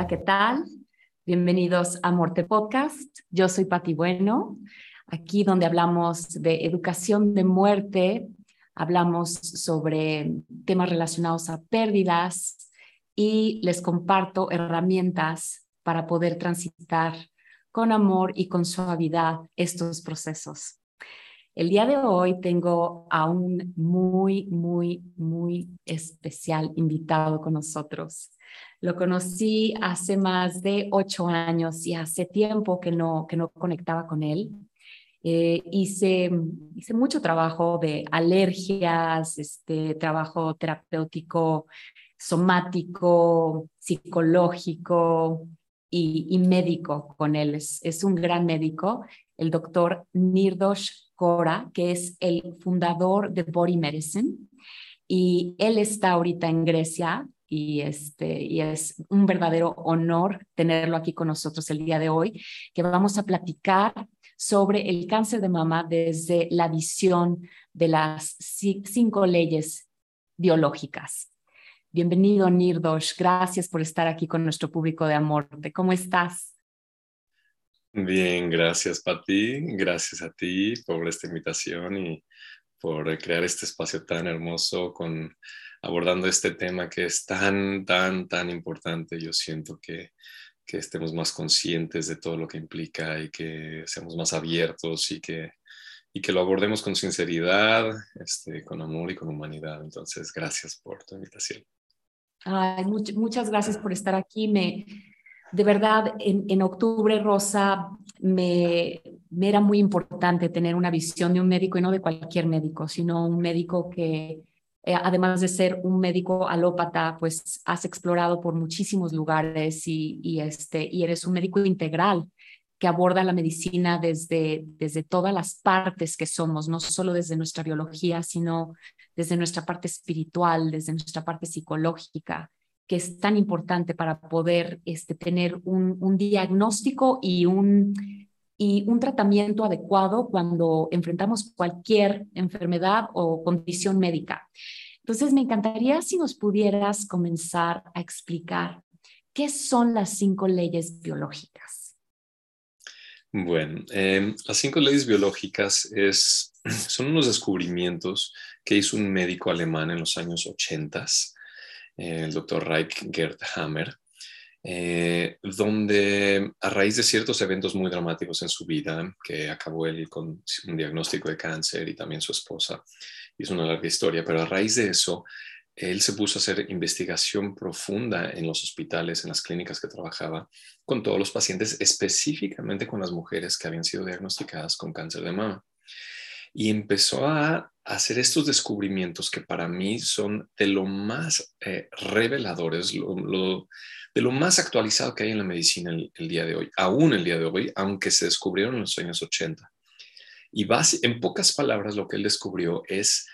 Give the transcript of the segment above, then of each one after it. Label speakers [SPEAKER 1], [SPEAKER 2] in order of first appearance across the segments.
[SPEAKER 1] Hola, ¿qué tal? Bienvenidos a Morte Podcast. Yo soy Pati Bueno, aquí donde hablamos de educación de muerte, hablamos sobre temas relacionados a pérdidas y les comparto herramientas para poder transitar con amor y con suavidad estos procesos. El día de hoy tengo a un muy, muy, muy especial invitado con nosotros. Lo conocí hace más de ocho años y hace tiempo que no, que no conectaba con él. Eh, hice, hice mucho trabajo de alergias, este, trabajo terapéutico, somático, psicológico y, y médico con él. Es, es, un gran médico, el doctor Nirdosh Kora, que es el fundador de Body Medicine. Y él está ahorita en Grecia y, este, y es un verdadero honor tenerlo aquí con nosotros el día de hoy, que vamos a platicar sobre el cáncer de mama desde la visión de las cinco leyes biológicas. Bienvenido, Nirdosh. Gracias por estar aquí con nuestro público de amor. ¿Cómo estás?
[SPEAKER 2] Bien, gracias Pati, gracias a ti por esta invitación y por crear este espacio tan hermoso con abordando este tema que es tan, tan, tan importante. Yo siento que, que estemos más conscientes de todo lo que implica y que seamos más abiertos y que, y que lo abordemos con sinceridad, este, con amor y con humanidad. Entonces, gracias por tu invitación.
[SPEAKER 1] Ay, muchas gracias por estar aquí. Me, de verdad, en, octubre, Rosa, me, me, era muy importante tener una visión de un médico y no de cualquier médico, sino un médico que, eh, además de ser un médico alópata, pues has explorado por muchísimos lugares y, y, este, y eres un médico integral que aborda la medicina desde, desde todas las partes que somos, no solo desde nuestra biología, sino desde nuestra parte espiritual, desde nuestra parte psicológica que es tan importante para poder este, tener un, un diagnóstico y un, y un tratamiento adecuado cuando enfrentamos cualquier enfermedad o condición médica. Entonces, me encantaría si nos pudieras comenzar a explicar qué son las cinco leyes biológicas.
[SPEAKER 2] Bueno, eh, las cinco leyes biológicas es, son unos descubrimientos que hizo un médico alemán en los años 80 el doctor Reich Gerd Hammer, eh, donde a raíz de ciertos eventos muy dramáticos en su vida, que acabó él con un diagnóstico de cáncer y también su esposa, es una larga historia, pero a raíz de eso, él se puso a hacer investigación profunda en los hospitales, en las clínicas que trabajaba, con todos los pacientes, específicamente con las mujeres que habían sido diagnosticadas con cáncer de mama. Y empezó a hacer estos descubrimientos que para mí son de lo más eh, reveladores, de lo más actualizado que hay en la medicina el, día de hoy, aún el día de hoy, aunque se descubrieron en los años 80. Y en pocas palabras lo que él descubrió es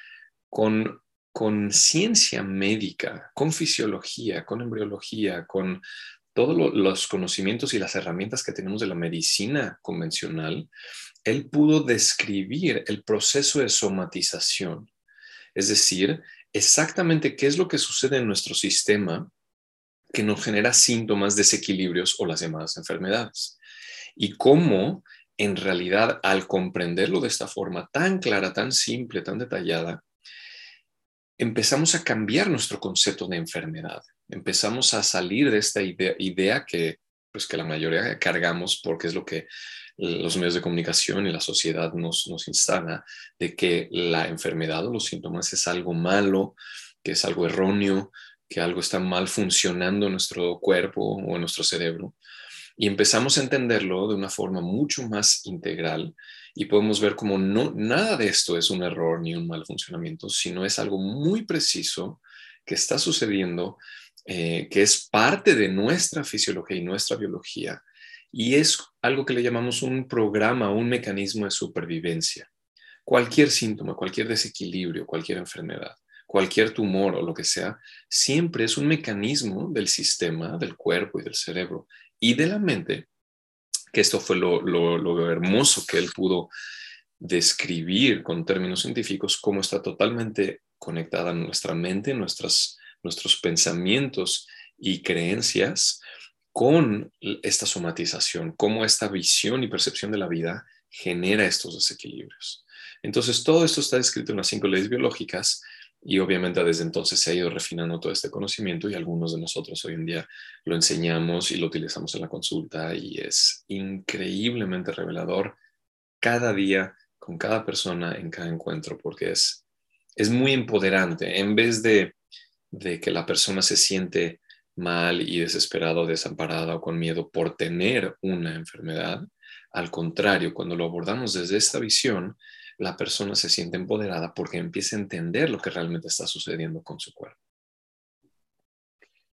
[SPEAKER 2] con, con ciencia médica, con fisiología, con embriología, con todos los conocimientos y las herramientas que tenemos de la medicina convencional, él pudo describir el proceso de somatización, es decir, exactamente qué es lo que sucede en nuestro sistema que nos genera síntomas, desequilibrios o las llamadas enfermedades. Y cómo, en realidad, al comprenderlo de esta forma tan clara, tan simple, tan detallada, empezamos a cambiar nuestro concepto de enfermedad. Empezamos a salir de esta idea, que, pues, que la mayoría cargamos porque es lo que los medios de comunicación y la sociedad nos, nos instala de que la enfermedad o los síntomas es algo malo, que es algo erróneo, que algo está mal funcionando en nuestro cuerpo o en nuestro cerebro. Y empezamos a entenderlo de una forma mucho más integral y podemos ver como no, nada de esto es un error ni un mal funcionamiento, sino es algo muy preciso que está sucediendo, eh, que es parte de nuestra fisiología y nuestra biología y es algo que le llamamos un programa, un mecanismo de supervivencia. Cualquier síntoma, cualquier desequilibrio, cualquier enfermedad, cualquier tumor o lo que sea, siempre es un mecanismo del sistema, del cuerpo y del cerebro y de la mente, que esto fue lo, hermoso que él pudo describir con términos científicos, cómo está totalmente conectada nuestra mente, nuestros pensamientos y creencias con esta somatización, cómo esta visión y percepción de la vida genera estos desequilibrios. Entonces, todo esto está descrito en las cinco leyes biológicas y obviamente desde entonces se ha ido refinando todo este conocimiento y algunos de nosotros hoy en día lo enseñamos y lo utilizamos en la consulta y es increíblemente revelador cada día con cada persona en cada encuentro porque es, es muy empoderante. En vez de, de que la persona se siente mal y desesperado, desamparada o con miedo por tener una enfermedad, al contrario, cuando lo abordamos desde esta visión, la persona se siente empoderada porque empieza a entender lo que realmente está sucediendo con su cuerpo.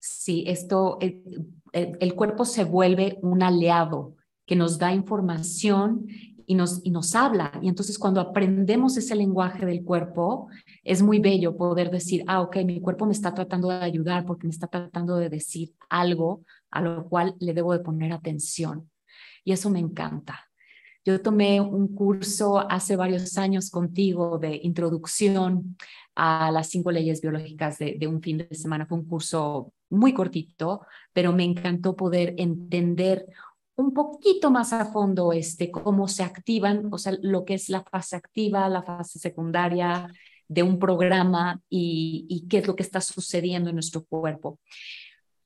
[SPEAKER 1] Sí, esto, el, cuerpo se vuelve un aliado que nos da información y nos, y nos habla. Y entonces cuando aprendemos ese lenguaje del cuerpo, es muy bello poder decir, ah, ok, mi cuerpo me está tratando de ayudar porque me está tratando de decir algo a lo cual le debo de poner atención. Y eso me encanta. Yo tomé un curso hace varios años contigo de introducción a las cinco leyes biológicas de, un fin de semana. Fue un curso muy cortito, pero me encantó poder entender un poquito más a fondo este, cómo se activan, o sea, lo que es la fase activa, la fase secundaria de un programa y, y qué es lo que está sucediendo en nuestro cuerpo.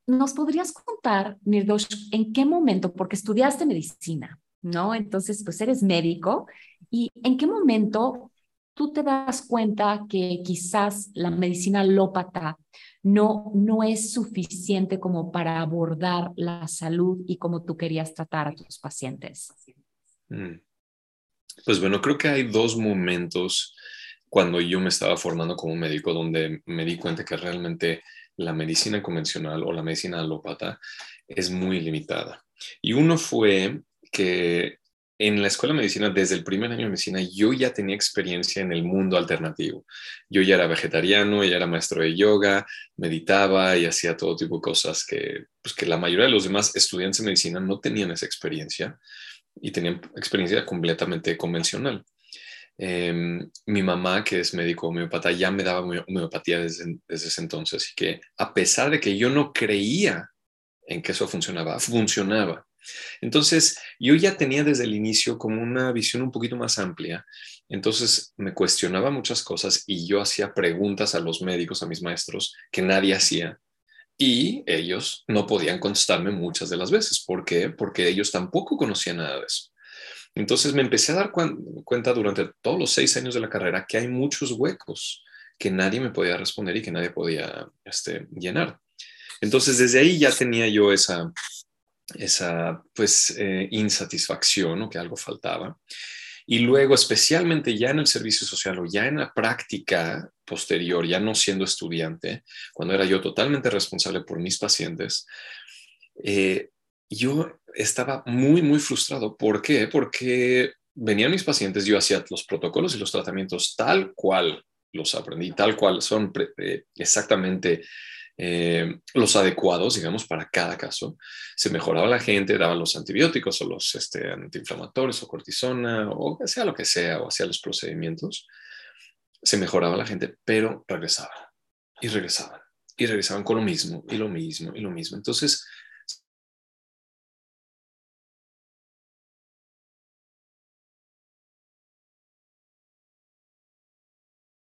[SPEAKER 1] ¿Nos podrías contar, Nirdosh, en qué momento, porque estudiaste medicina, ¿no? Entonces, pues eres médico y en qué momento tú te das cuenta que quizás la medicina alópata no, no es suficiente como para abordar la salud y como tú querías tratar a tus pacientes.
[SPEAKER 2] Mm. Pues bueno, creo que hay dos momentos cuando yo me estaba formando como médico donde me di cuenta que realmente la medicina convencional o la medicina alópata es muy limitada. Y uno fue que en la escuela de medicina, desde el primer año de medicina, yo ya tenía experiencia en el mundo alternativo. Yo ya era vegetariano, ya era maestro de yoga, meditaba y hacía todo tipo de cosas que, pues, que la mayoría de los demás estudiantes de medicina no tenían esa experiencia y tenían experiencia completamente convencional. Em, mi mamá, que es médico homeopata, ya me daba homeopatía desde, desde ese entonces y que a pesar de que yo no creía en que eso funcionaba, funcionaba. Entonces, yo ya tenía desde el inicio como una visión un poquito más amplia. Entonces, me cuestionaba muchas cosas y yo hacía preguntas a los médicos, a mis maestros, que nadie hacía. Y ellos no podían contestarme muchas de las veces. ¿Por qué? Porque ellos tampoco conocían nada de eso. Entonces me empecé a dar cuenta durante todos los seis años de la carrera que hay muchos huecos que nadie me podía responder y que nadie podía este, llenar. Entonces desde ahí ya tenía yo esa, esa pues eh, insatisfacción o que algo faltaba. Y luego, especialmente ya en el servicio social o ya en la práctica posterior, ya no siendo estudiante, cuando era yo totalmente responsable por mis pacientes, eh, yo estaba muy, muy frustrado. ¿Por qué? Porque venían mis pacientes, yo hacía los protocolos y los tratamientos tal cual los aprendí, tal cual son eh, exactamente eh, los adecuados, digamos, para cada caso. Se mejoraba la gente, daban los antibióticos o los este, antiinflamatorios o cortisona o sea lo que sea, o hacía los procedimientos. Se mejoraba la gente, pero regresaban y regresaban y regresaban con lo mismo y lo mismo y lo mismo. Entonces,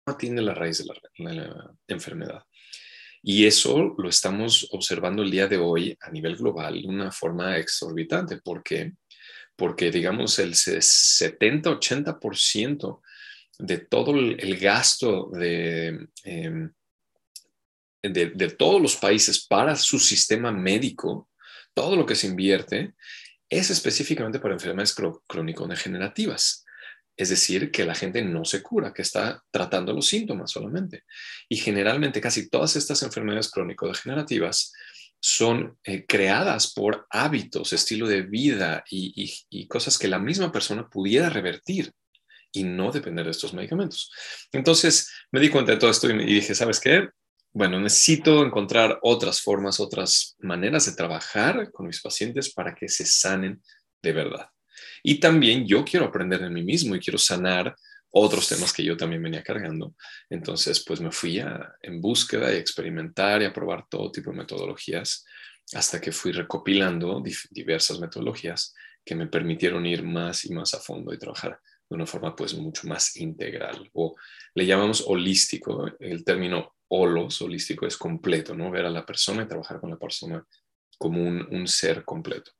[SPEAKER 2] atiende la raíz de la enfermedad. Y eso lo estamos observando el día de hoy a nivel global de una forma exorbitante. ¿Por qué? Porque, digamos, el 70-80% de todo el gasto de, em, de, de todos los países para su sistema médico, todo lo que se invierte, es específicamente para enfermedades crónico-degenerativas. Es decir, que la gente no se cura, que está tratando los síntomas solamente. Y generalmente casi todas estas enfermedades crónico-degenerativas son eh, creadas por hábitos, estilo de vida y, cosas que la misma persona pudiera revertir y no depender de estos medicamentos. Entonces me di cuenta de todo esto y, y dije, ¿sabes qué? Bueno, necesito encontrar otras formas, otras maneras de trabajar con mis pacientes para que se sanen de verdad. Y también yo quiero aprender de mí mismo y quiero sanar otros temas que yo también venía cargando. Entonces, pues me fui a, en búsqueda y experimentar y a probar todo tipo de metodologías. hasta que fui recopilando diversas metodologías que me permitieron ir más y más a fondo y trabajar de una forma pues mucho más integral o le llamamos holístico, el término holos, holístico es completo, ¿no? Ver a la persona y trabajar con la persona como un, ser completo.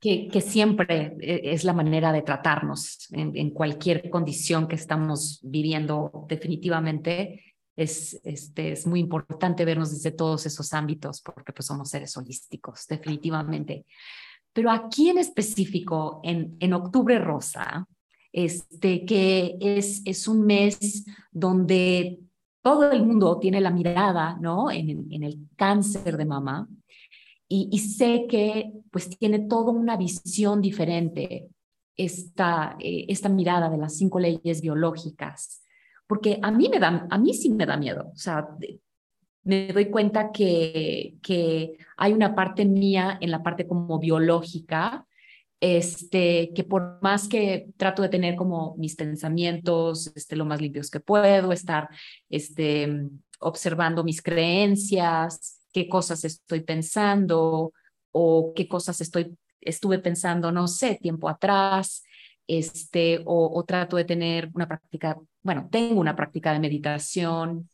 [SPEAKER 1] Que, siempre e, es la manera de tratarnos en, cualquier condición que estamos viviendo definitivamente. Es, este, es muy importante vernos desde todos esos ámbitos porque pues somos seres holísticos, definitivamente. Pero aquí en específico, en, en Octubre Rosa, este, que es, es un mes donde todo el mundo tiene la mirada ¿no? en, en el cáncer de mama y, y, sé que pues tiene toda una visión diferente esta, eh, esta mirada de las cinco leyes biológicas, porque a mí, me da, a mí sí me da miedo, o sea, me doy cuenta que, que hay una parte mía en la parte como biológica, este, que por más que trato de tener como mis pensamientos este, lo más limpios que puedo, estar este, observando mis creencias, qué cosas estoy pensando o qué cosas estoy, estuve pensando, no sé, tiempo atrás, este, o, trato de tener una práctica, bueno, tengo una práctica de meditación,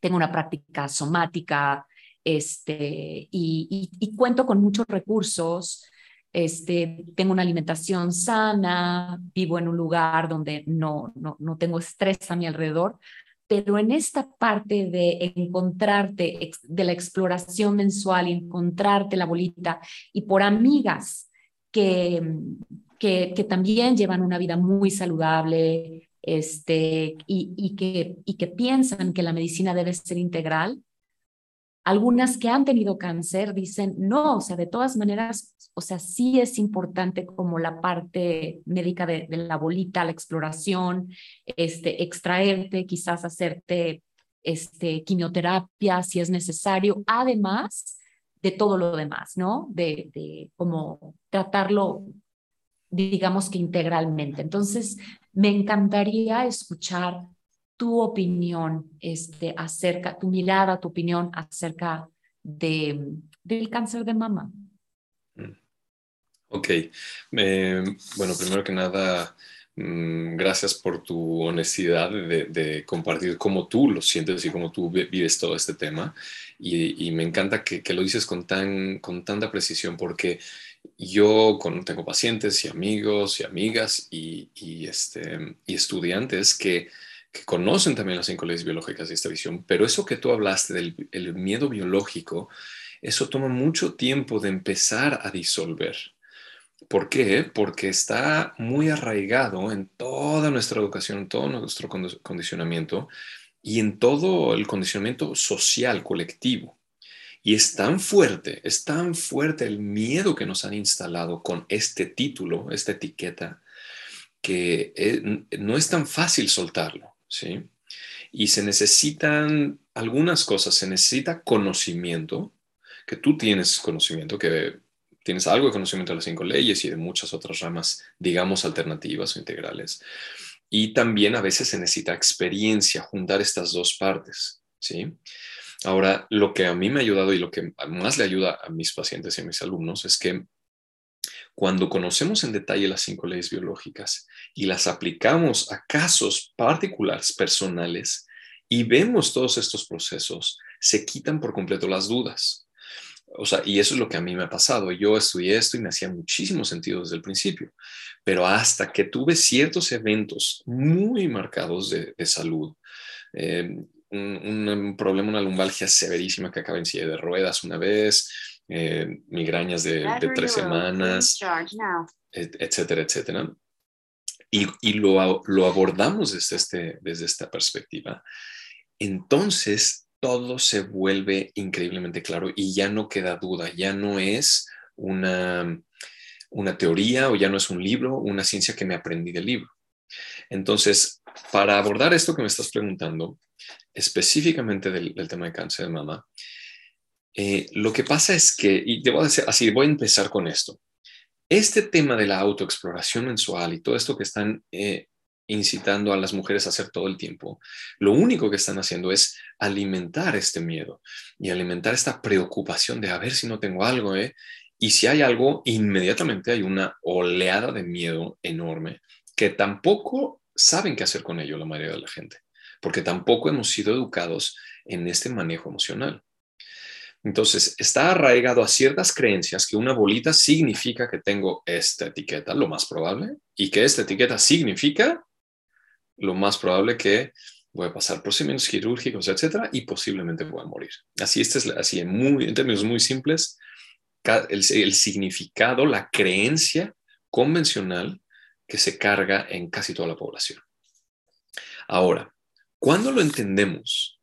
[SPEAKER 1] tengo una práctica somática, este, y, y cuento con muchos recursos este, tengo una alimentación sana, vivo en un lugar donde no, no, no tengo estrés a mi alrededor, pero en esta parte de encontrarte, de la exploración mensual, encontrarte la bolita y por amigas que, que, también llevan una vida muy saludable este, y, y, que, y que piensan que la medicina debe ser integral, algunas que han tenido cáncer dicen, no, o sea, de todas maneras, o sea, sí es importante como la parte médica de, la bolita, la exploración, este, extraerte, quizás hacerte este, quimioterapia si es necesario, además de todo lo demás, ¿no? De, de como tratarlo, digamos que integralmente. Entonces, me encantaría escuchar tu opinión este, acerca, tu mirada, tu opinión acerca de, del cáncer de mama. Mm.
[SPEAKER 2] Ok. Eh, bueno, primero que nada, mm, gracias por tu honestidad de, compartir cómo tú lo sientes y cómo tú vives todo este tema. Y, me encanta que, lo dices con, tan, con tanta precisión porque yo con, tengo pacientes y amigos y amigas y, y, este, y estudiantes que que conocen también las cinco leyes biológicas y esta visión, pero eso que tú hablaste del miedo biológico, eso toma mucho tiempo de empezar a disolver. ¿Por qué? Porque está muy arraigado en toda nuestra educación, en todo nuestro condicionamiento y en todo el condicionamiento social, colectivo. Y es tan fuerte, es tan fuerte el miedo que nos han instalado con este título, esta etiqueta, que eh, no es tan fácil soltarlo. ¿Sí? Y se necesitan algunas cosas, se necesita conocimiento, que tú tienes conocimiento, que tienes algo de conocimiento de las cinco leyes y de muchas otras ramas, digamos, alternativas o integrales. Y también a veces se necesita experiencia, juntar estas dos partes, ¿sí? Ahora, lo que a mí me ha ayudado y lo que más le ayuda a mis pacientes y a mis alumnos es que cuando conocemos en detalle las cinco leyes biológicas y las aplicamos a casos particulares, personales, y vemos todos estos procesos, se quitan por completo las dudas. O sea, y eso es lo que a mí me ha pasado. Yo estudié esto y me hacía muchísimo sentido desde el principio, pero hasta que tuve ciertos eventos muy marcados de, salud, eh, un, problema, una lumbalgia severísima que acaba en silla de ruedas una vez, eh, migrañas de, tres semanas, etcétera, etcétera. Y, y lo, lo, abordamos desde, este, desde esta perspectiva. Entonces, todo se vuelve increíblemente claro y ya no queda duda, ya no es una, una teoría o ya no es un libro, una ciencia que me aprendí del libro. Entonces, para abordar esto que me estás preguntando, específicamente del, del tema de cáncer de mama, eh, lo que pasa es que, y debo decir así, voy a empezar con esto. Este tema de la autoexploración mensual y todo esto que están eh, incitando a las mujeres a hacer todo el tiempo, lo único que están haciendo es alimentar este miedo y alimentar esta preocupación de a ver si no tengo algo, ¿eh? Y si hay algo, inmediatamente hay una oleada de miedo enorme que tampoco saben qué hacer con ello la mayoría de la gente, porque tampoco hemos sido educados en este manejo emocional. Entonces, está arraigado a ciertas creencias que una bolita significa que tengo esta etiqueta, lo más probable, y que esta etiqueta significa lo más probable que voy a pasar procedimientos quirúrgicos, etcétera, y posiblemente voy a morir. Así, este es así en, términos muy simples, el, el significado, la creencia convencional que se carga en casi toda la población. Ahora, cuando lo entendemos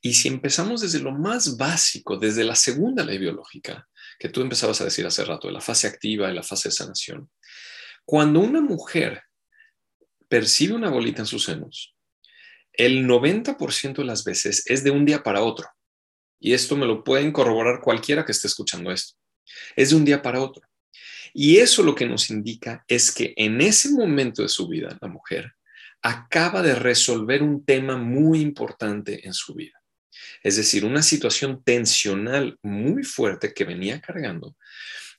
[SPEAKER 2] y si empezamos desde lo más básico, desde la segunda ley biológica, que tú empezabas a decir hace rato, de la fase activa y la fase de sanación, cuando una mujer percibe una bolita en sus senos, el 90% de las veces es de un día para otro. Y esto me lo pueden corroborar cualquiera que esté escuchando esto. Es de un día para otro. Y eso lo que nos indica es que en ese momento de su vida, la mujer acaba de resolver un tema muy importante en su vida. Es decir, una situación tensional muy fuerte que venía cargando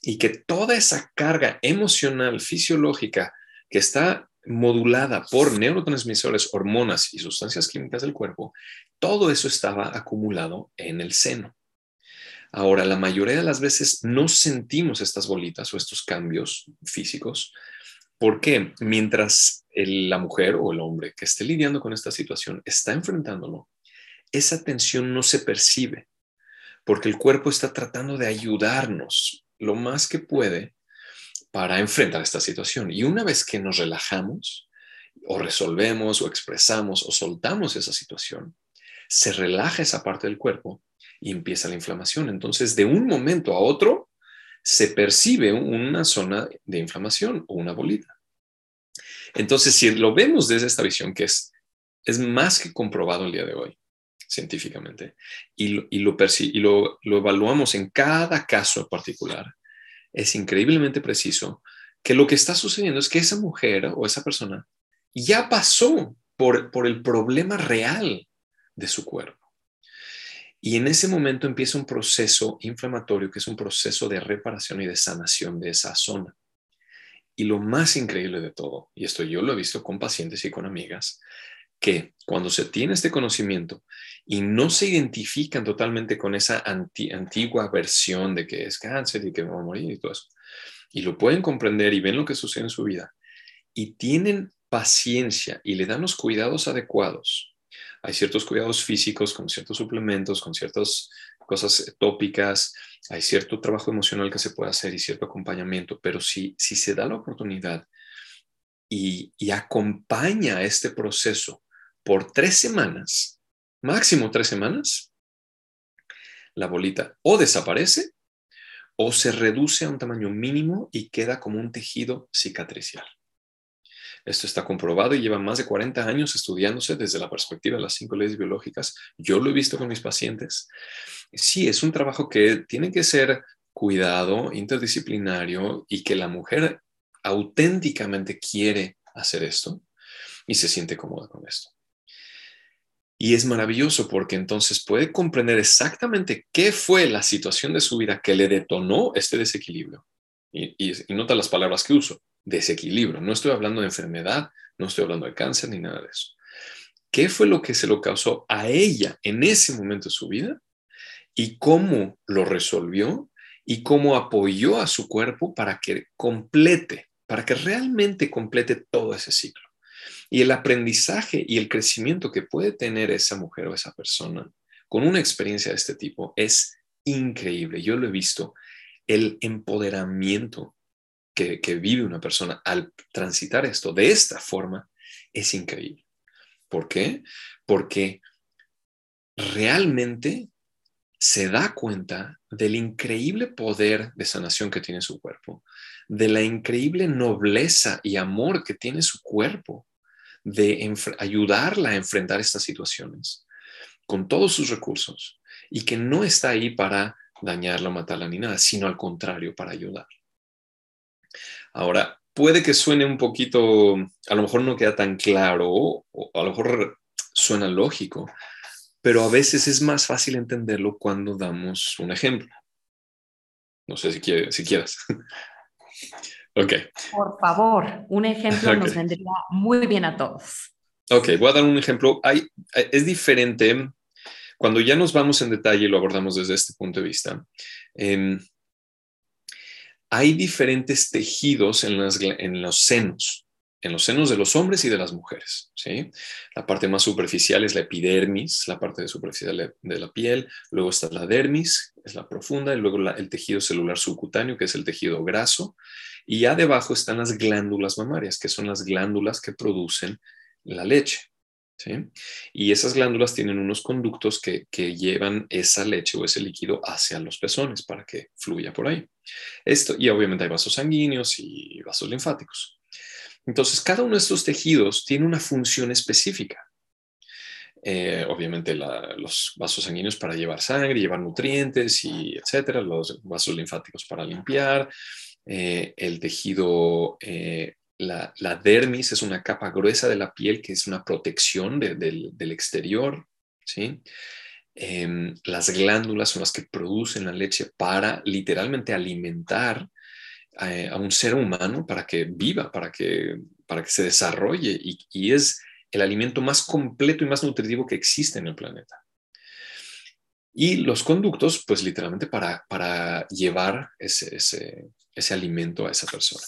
[SPEAKER 2] y que toda esa carga emocional, fisiológica, que está modulada por neurotransmisores, hormonas y sustancias químicas del cuerpo, todo eso estaba acumulado en el seno. Ahora, la mayoría de las veces no sentimos estas bolitas o estos cambios físicos porque mientras la mujer o el hombre que esté lidiando con esta situación está enfrentándolo, esa tensión no se percibe porque el cuerpo está tratando de ayudarnos lo más que puede para enfrentar esta situación. Y una vez que nos relajamos o resolvemos o expresamos o soltamos esa situación, se relaja esa parte del cuerpo y empieza la inflamación. Entonces, de un momento a otro, se percibe una zona de inflamación o una bolita. Entonces, si lo vemos desde esta visión, que es, es más que comprobado el día de hoy, científicamente y, lo, y, lo, lo, evaluamos en cada caso particular, es increíblemente preciso que lo que está sucediendo es que esa mujer o esa persona ya pasó por, por el problema real de su cuerpo. Y en ese momento empieza un proceso inflamatorio que es un proceso de reparación y de sanación de esa zona. Y lo más increíble de todo, y esto yo lo he visto con pacientes y con amigas, que cuando se tiene este conocimiento y no se identifican totalmente con esa antigua versión de que es cáncer y que va a morir y todo eso, y lo pueden comprender y ven lo que sucede en su vida, y tienen paciencia y le dan los cuidados adecuados. Hay ciertos cuidados físicos con ciertos suplementos, con ciertas cosas tópicas, hay cierto trabajo emocional que se puede hacer y cierto acompañamiento, pero si, si se da la oportunidad y, y acompaña este proceso por tres semanas, máximo tres semanas, la bolita o desaparece o se reduce a un tamaño mínimo y queda como un tejido cicatricial. Esto está comprobado y lleva más de 40 años estudiándose desde la perspectiva de las cinco leyes biológicas. Yo lo he visto con mis pacientes. Sí, es un trabajo que tiene que ser cuidado, interdisciplinario y que la mujer auténticamente quiere hacer esto y se siente cómoda con esto. Y es maravilloso porque entonces puede comprender exactamente qué fue la situación de su vida que le detonó este desequilibrio. Y, nota las palabras que uso, desequilibrio. No estoy hablando de enfermedad, no estoy hablando de cáncer ni nada de eso. ¿Qué fue lo que se lo causó a ella en ese momento de su vida? Y cómo lo resolvió y cómo apoyó a su cuerpo para que complete, para que realmente complete todo ese ciclo. Y el aprendizaje y el crecimiento que puede tener esa mujer o esa persona con una experiencia de este tipo es increíble. Yo lo he visto. El empoderamiento que, vive una persona al transitar esto de esta forma es increíble. ¿Por qué? Porque realmente se da cuenta del increíble poder de sanación que tiene su cuerpo, de la increíble nobleza y amor que tiene su cuerpo de ayudarla a enfrentar estas situaciones con todos sus recursos y que no está ahí para dañarla, matarla ni nada, sino al contrario, para ayudar. Ahora, puede que suene un poquito, a lo mejor no queda tan claro, o a lo mejor suena lógico, pero a veces es más fácil entenderlo cuando damos un ejemplo. No sé si, si quieras.
[SPEAKER 1] Por favor, un ejemplo nos vendría muy bien a todos.
[SPEAKER 2] Ok, voy a dar un ejemplo. Hay, es diferente cuando ya nos vamos en detalle y lo abordamos desde este punto de vista. Em, hay diferentes tejidos en, en los senos en los senos de los hombres y de las mujeres. ¿sí? La parte más superficial es la epidermis, la parte superficial de la piel, luego está la dermis, es la profunda, y luego el tejido celular subcutáneo, que es el tejido graso, y ya debajo están las glándulas mamarias, que son las glándulas que producen la leche. ¿sí? Y esas glándulas tienen unos conductos que, que llevan esa leche o ese líquido hacia los pezones para que fluya por ahí. Esto, y obviamente hay vasos sanguíneos y vasos linfáticos. Entonces, cada uno de estos tejidos tiene una función específica. Eh, obviamente los vasos sanguíneos para llevar sangre, llevar nutrientes y etcétera, los vasos linfáticos para limpiar, eh, el tejido, eh, la, dermis es una capa gruesa de la piel que es una protección del, exterior, ¿sí? Em, las glándulas son las que producen la leche para literalmente alimentar a, un ser humano para que viva, para que, para que se desarrolle y, es el alimento más completo y más nutritivo que existe en el planeta. Y los conductos, pues literalmente para, para llevar ese, ese, alimento a esa persona.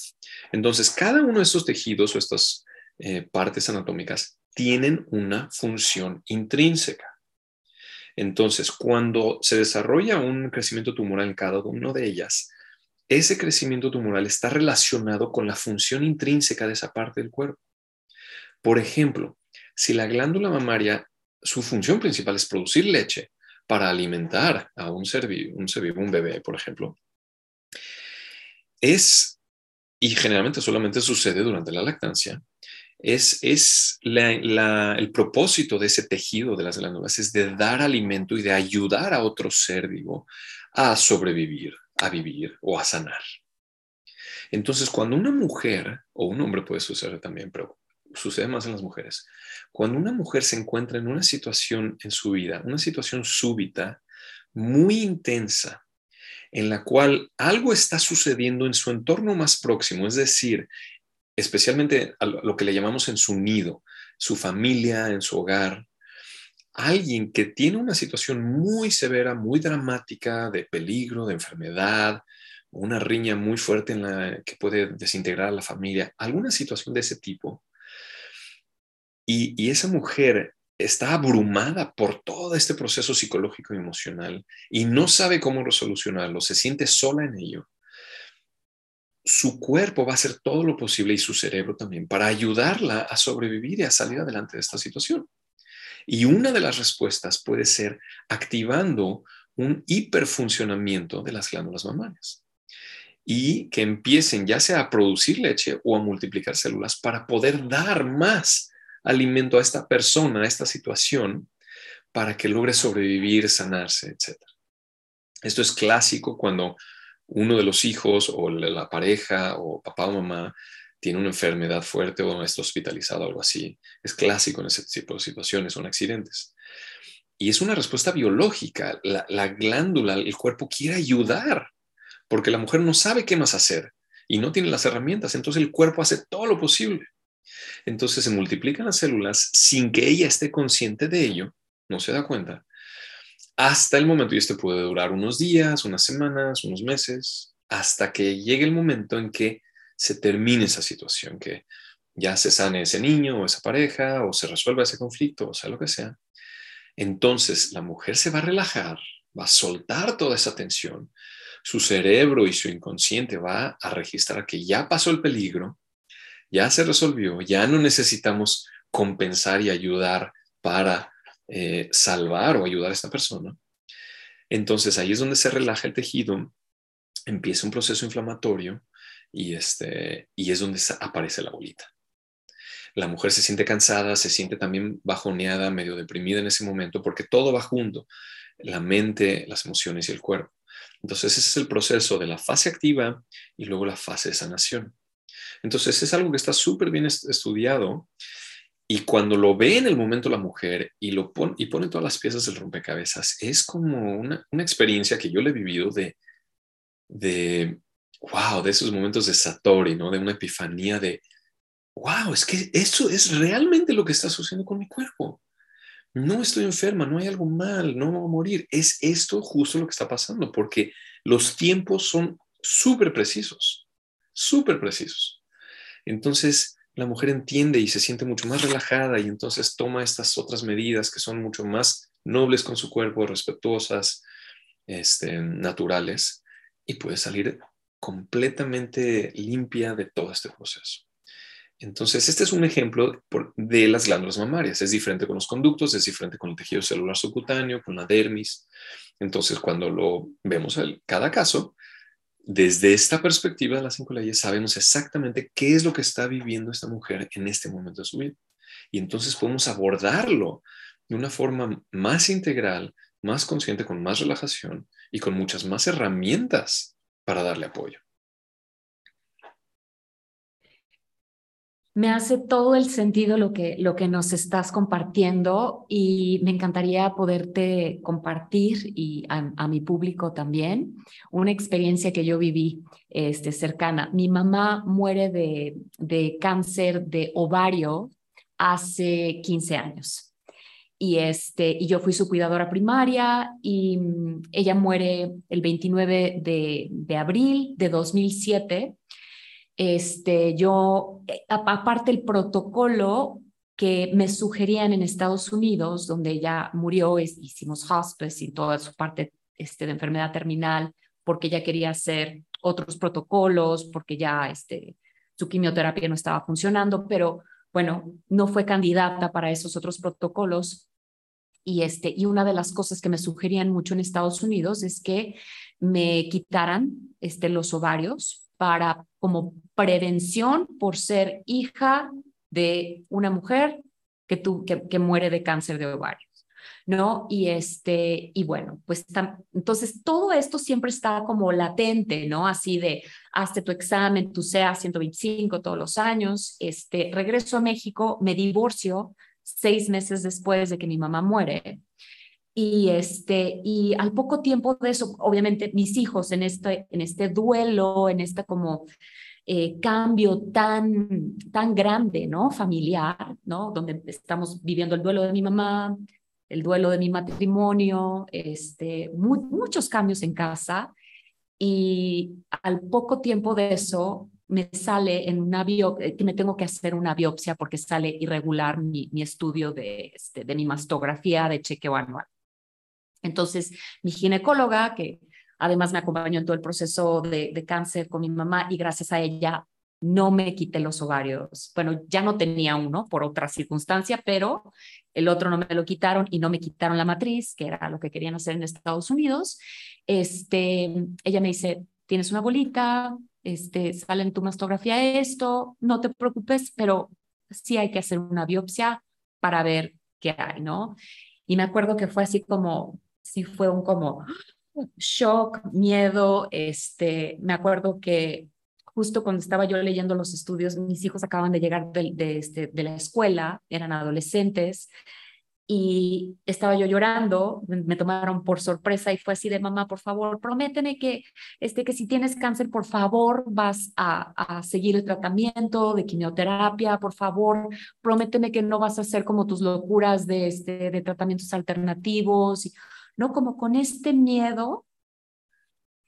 [SPEAKER 2] Entonces, cada uno de estos tejidos o estas eh, partes anatómicas tienen una función intrínseca. Entonces, cuando se desarrolla un crecimiento tumoral en cada una de ellas, ese crecimiento tumoral está relacionado con la función intrínseca de esa parte del cuerpo. Por ejemplo, si la glándula mamaria, su función principal es producir leche para alimentar a un ser vivo, un, bebé, por ejemplo, es, y generalmente solamente sucede durante la lactancia, es, es el propósito de ese tejido de las glándulas, es de dar alimento y de ayudar a otro ser vivo a sobrevivir, a vivir o a sanar. Entonces, cuando una mujer, o un hombre puede suceder también, pero sucede más en las mujeres, cuando una mujer se encuentra en una situación en su vida, una situación súbita, muy intensa, en la cual algo está sucediendo en su entorno más próximo, es decir, especialmente a lo que le llamamos en su nido, su familia, en su hogar, alguien que tiene una situación muy severa, muy dramática, de peligro, de enfermedad, una riña muy fuerte en la que puede desintegrar a la familia, alguna situación de ese tipo, y, esa mujer está abrumada por todo este proceso psicológico y emocional y no sabe cómo resolucionarlo, se siente sola en ello, su cuerpo va a hacer todo lo posible y su cerebro también para ayudarla a sobrevivir y a salir adelante de esta situación. Y una de las respuestas puede ser activando un hiperfuncionamiento de las glándulas mamarias y que empiecen ya sea a producir leche o a multiplicar células para poder dar más alimento a esta persona, a esta situación, para que logre sobrevivir, sanarse, etc. Esto es clásico cuando uno de los hijos o la pareja o papá o mamá tiene una enfermedad fuerte o está hospitalizado o algo así. Es clásico en ese tipo de situaciones, son accidentes. Y es una respuesta biológica. La, glándula, el cuerpo quiere ayudar porque la mujer no sabe qué más hacer y no tiene las herramientas. Entonces el cuerpo hace todo lo posible. Entonces se multiplican las células sin que ella esté consciente de ello, no se da cuenta, hasta el momento, y esto puede durar unos días, unas semanas, unos meses, hasta que llegue el momento en que se termine esa situación, que ya se sane ese niño o esa pareja o se resuelva ese conflicto o sea lo que sea. Entonces la mujer se va a relajar, va a soltar toda esa tensión, su cerebro y su inconsciente va a registrar que ya pasó el peligro, ya se resolvió, ya no necesitamos compensar y ayudar para eh, salvar o ayudar a esta persona. Entonces ahí es donde se relaja el tejido, empieza un proceso inflamatorio y, este, y es donde aparece la bolita. La mujer se siente cansada, se siente también bajoneada, medio deprimida en ese momento, porque todo va junto, la mente, las emociones y el cuerpo. Entonces ese es el proceso de la fase activa y luego la fase de sanación. Entonces es algo que está súper bien estudiado y cuando lo ve en el momento la mujer y, lo pone, y pone todas las piezas del rompecabezas, es como una, una experiencia que yo le he vivido de, de, wow, de esos momentos de Satori, ¿no? De una epifanía de, wow, es que eso es realmente lo que está sucediendo con mi cuerpo. No estoy enferma, no hay algo mal, no voy a morir. Es esto justo lo que está pasando, porque los tiempos son súper precisos, súper precisos. Entonces, la mujer entiende y se siente mucho más relajada y entonces toma estas otras medidas que son mucho más nobles con su cuerpo, respetuosas, este, naturales, y puede salir completamente limpia de todo este proceso. Entonces, este es un ejemplo de las glándulas mamarias. Es diferente con los conductos, es diferente con el tejido celular subcutáneo, con la dermis. Entonces, cuando lo vemos en cada caso, desde esta perspectiva de las cinco leyes sabemos exactamente qué es lo que está viviendo esta mujer en este momento de su vida. Y entonces podemos abordarlo de una forma más integral, más consciente, con más relajación y con muchas más herramientas para darle apoyo.
[SPEAKER 1] Me hace todo el sentido lo que, lo que nos estás compartiendo y me encantaría poderte compartir y a, mi público también una experiencia que yo viví este, cercana. Mi mamá muere de, de cáncer de ovario hace 15 años y, este, y yo fui su cuidadora primaria y mm, ella muere el 29 de, de abril de 2007 este, yo, eh, aparte el protocolo que me sugerían en Estados Unidos, donde ella murió, hicimos hospice y toda su parte este, de enfermedad terminal, porque ella quería hacer otros protocolos, porque ya este, su quimioterapia no estaba funcionando, pero bueno, no fue candidata para esos otros protocolos. Y, este, y una de las cosas que me sugerían mucho en Estados Unidos es que me quitaran este, los ovarios para como prevención por ser hija de una mujer que, tu, que, muere de cáncer de ovarios, ¿no? Y este, y bueno, pues entonces todo esto siempre está como latente, ¿no? Así de, hazte tu examen, tu SEA 125 todos los años, este, regreso a México, me divorcio seis meses después de que mi mamá muere y, este, y al poco tiempo de eso, obviamente mis hijos en este, en este duelo, en este como eh, cambio tan, tan grande, ¿no? Familiar, ¿no? Donde estamos viviendo el duelo de mi mamá, el duelo de mi matrimonio, este, muchos cambios en casa. Y al poco tiempo de eso, me sale en una biopsia, que me tengo que hacer una biopsia porque sale irregular mi, mi estudio de, este, de mi mastografía de chequeo anual. Entonces, mi ginecóloga, que además me acompañó en todo el proceso de, cáncer con mi mamá y gracias a ella no me quité los ovarios. Bueno, ya no tenía uno por otra circunstancia, pero el otro no me lo quitaron y no me quitaron la matriz, que era lo que querían hacer en Estados Unidos. Este, ella me dice, tienes una bolita, este, sale en tu mastografía esto, no te preocupes, pero sí hay que hacer una biopsia para ver qué hay, ¿no? Y me acuerdo que fue así como, sí fue un como shock, miedo. Este, me acuerdo que justo cuando estaba yo leyendo los estudios, mis hijos acaban de llegar de, este, de la escuela, eran adolescentes, y estaba yo llorando, me tomaron por sorpresa y fue así de mamá, por favor, prométeme que, este, que si tienes cáncer, por favor, vas a, a seguir el tratamiento de quimioterapia, por favor, prométeme que no vas a hacer como tus locuras de, este, de tratamientos alternativos. ¿no? Como con este miedo,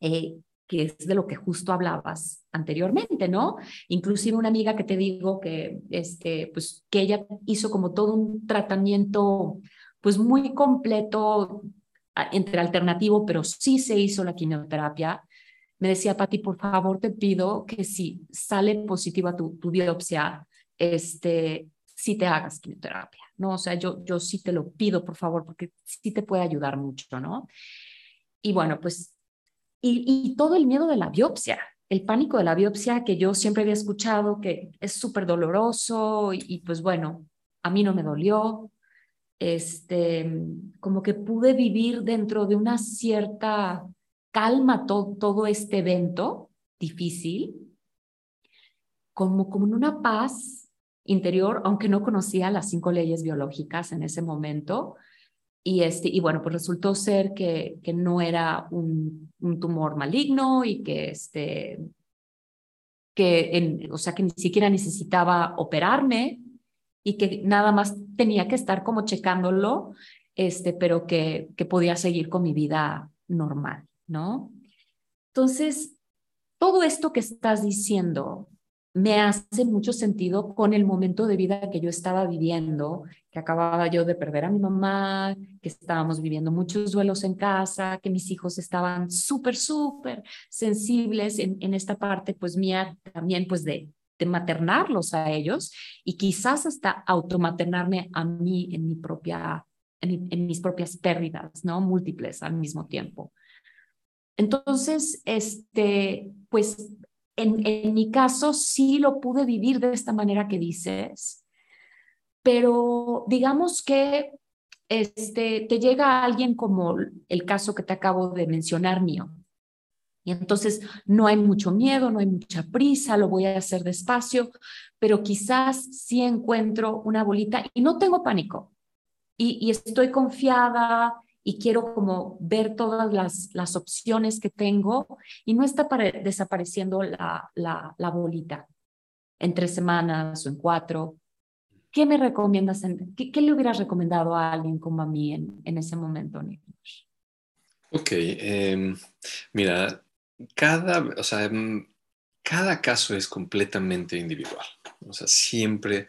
[SPEAKER 1] eh, que es de lo que justo hablabas anteriormente, ¿no? Inclusive una amiga que te digo que, este, pues, que ella hizo como todo un tratamiento, pues, muy completo entre alternativo, pero sí se hizo la quimioterapia. Me decía, Pati, por favor, te pido que si sale positiva tu, tu biopsia, este, si te hagas quimioterapia. ¿no? O sea, yo, yo sí te lo pido, por favor, porque sí te puede ayudar mucho, ¿no? Y bueno, pues, y, todo el miedo de la biopsia, el pánico de la biopsia que yo siempre había escuchado, que es súper doloroso y, pues bueno, a mí no me dolió, este, como que pude vivir dentro de una cierta calma todo este evento difícil. como, como en una paz interior, aunque no conocía las cinco leyes biológicas en ese momento. Y, este, y bueno, pues resultó ser que, que no era un, un tumor maligno y que, este, que o sea, que ni siquiera necesitaba operarme y que nada más tenía que estar como checándolo, este, pero que, que podía seguir con mi vida normal, ¿no? Entonces, todo esto que estás diciendo me hace mucho sentido con el momento de vida que yo estaba viviendo, que acababa yo de perder a mi mamá, que estábamos viviendo muchos duelos en casa, que mis hijos estaban súper, súper sensibles en, en, esta parte, pues mía también, pues de, de maternarlos a ellos y quizás hasta automaternarme a mí en mi propia, en, en mis propias pérdidas, ¿no? Múltiples al mismo tiempo. Entonces, este, pues en, en, mi caso sí lo pude vivir de esta manera que dices, pero digamos que este, te llega alguien como el caso que te acabo de mencionar mío. Y entonces no hay mucho miedo, no hay mucha prisa, lo voy a hacer despacio, pero quizás sí encuentro una bolita y no tengo pánico. Y, y estoy confiada y quiero como ver todas las, las opciones que tengo y no está desapareciendo la, la, la, bolita en tres semanas o en cuatro. ¿Qué me recomiendas? En, qué, qué, le hubieras recomendado a alguien como a mí en, en ese momento, Nicolás?
[SPEAKER 2] Ok, eh, mira, cada, o sea, mm, cada caso es completamente individual. O sea, siempre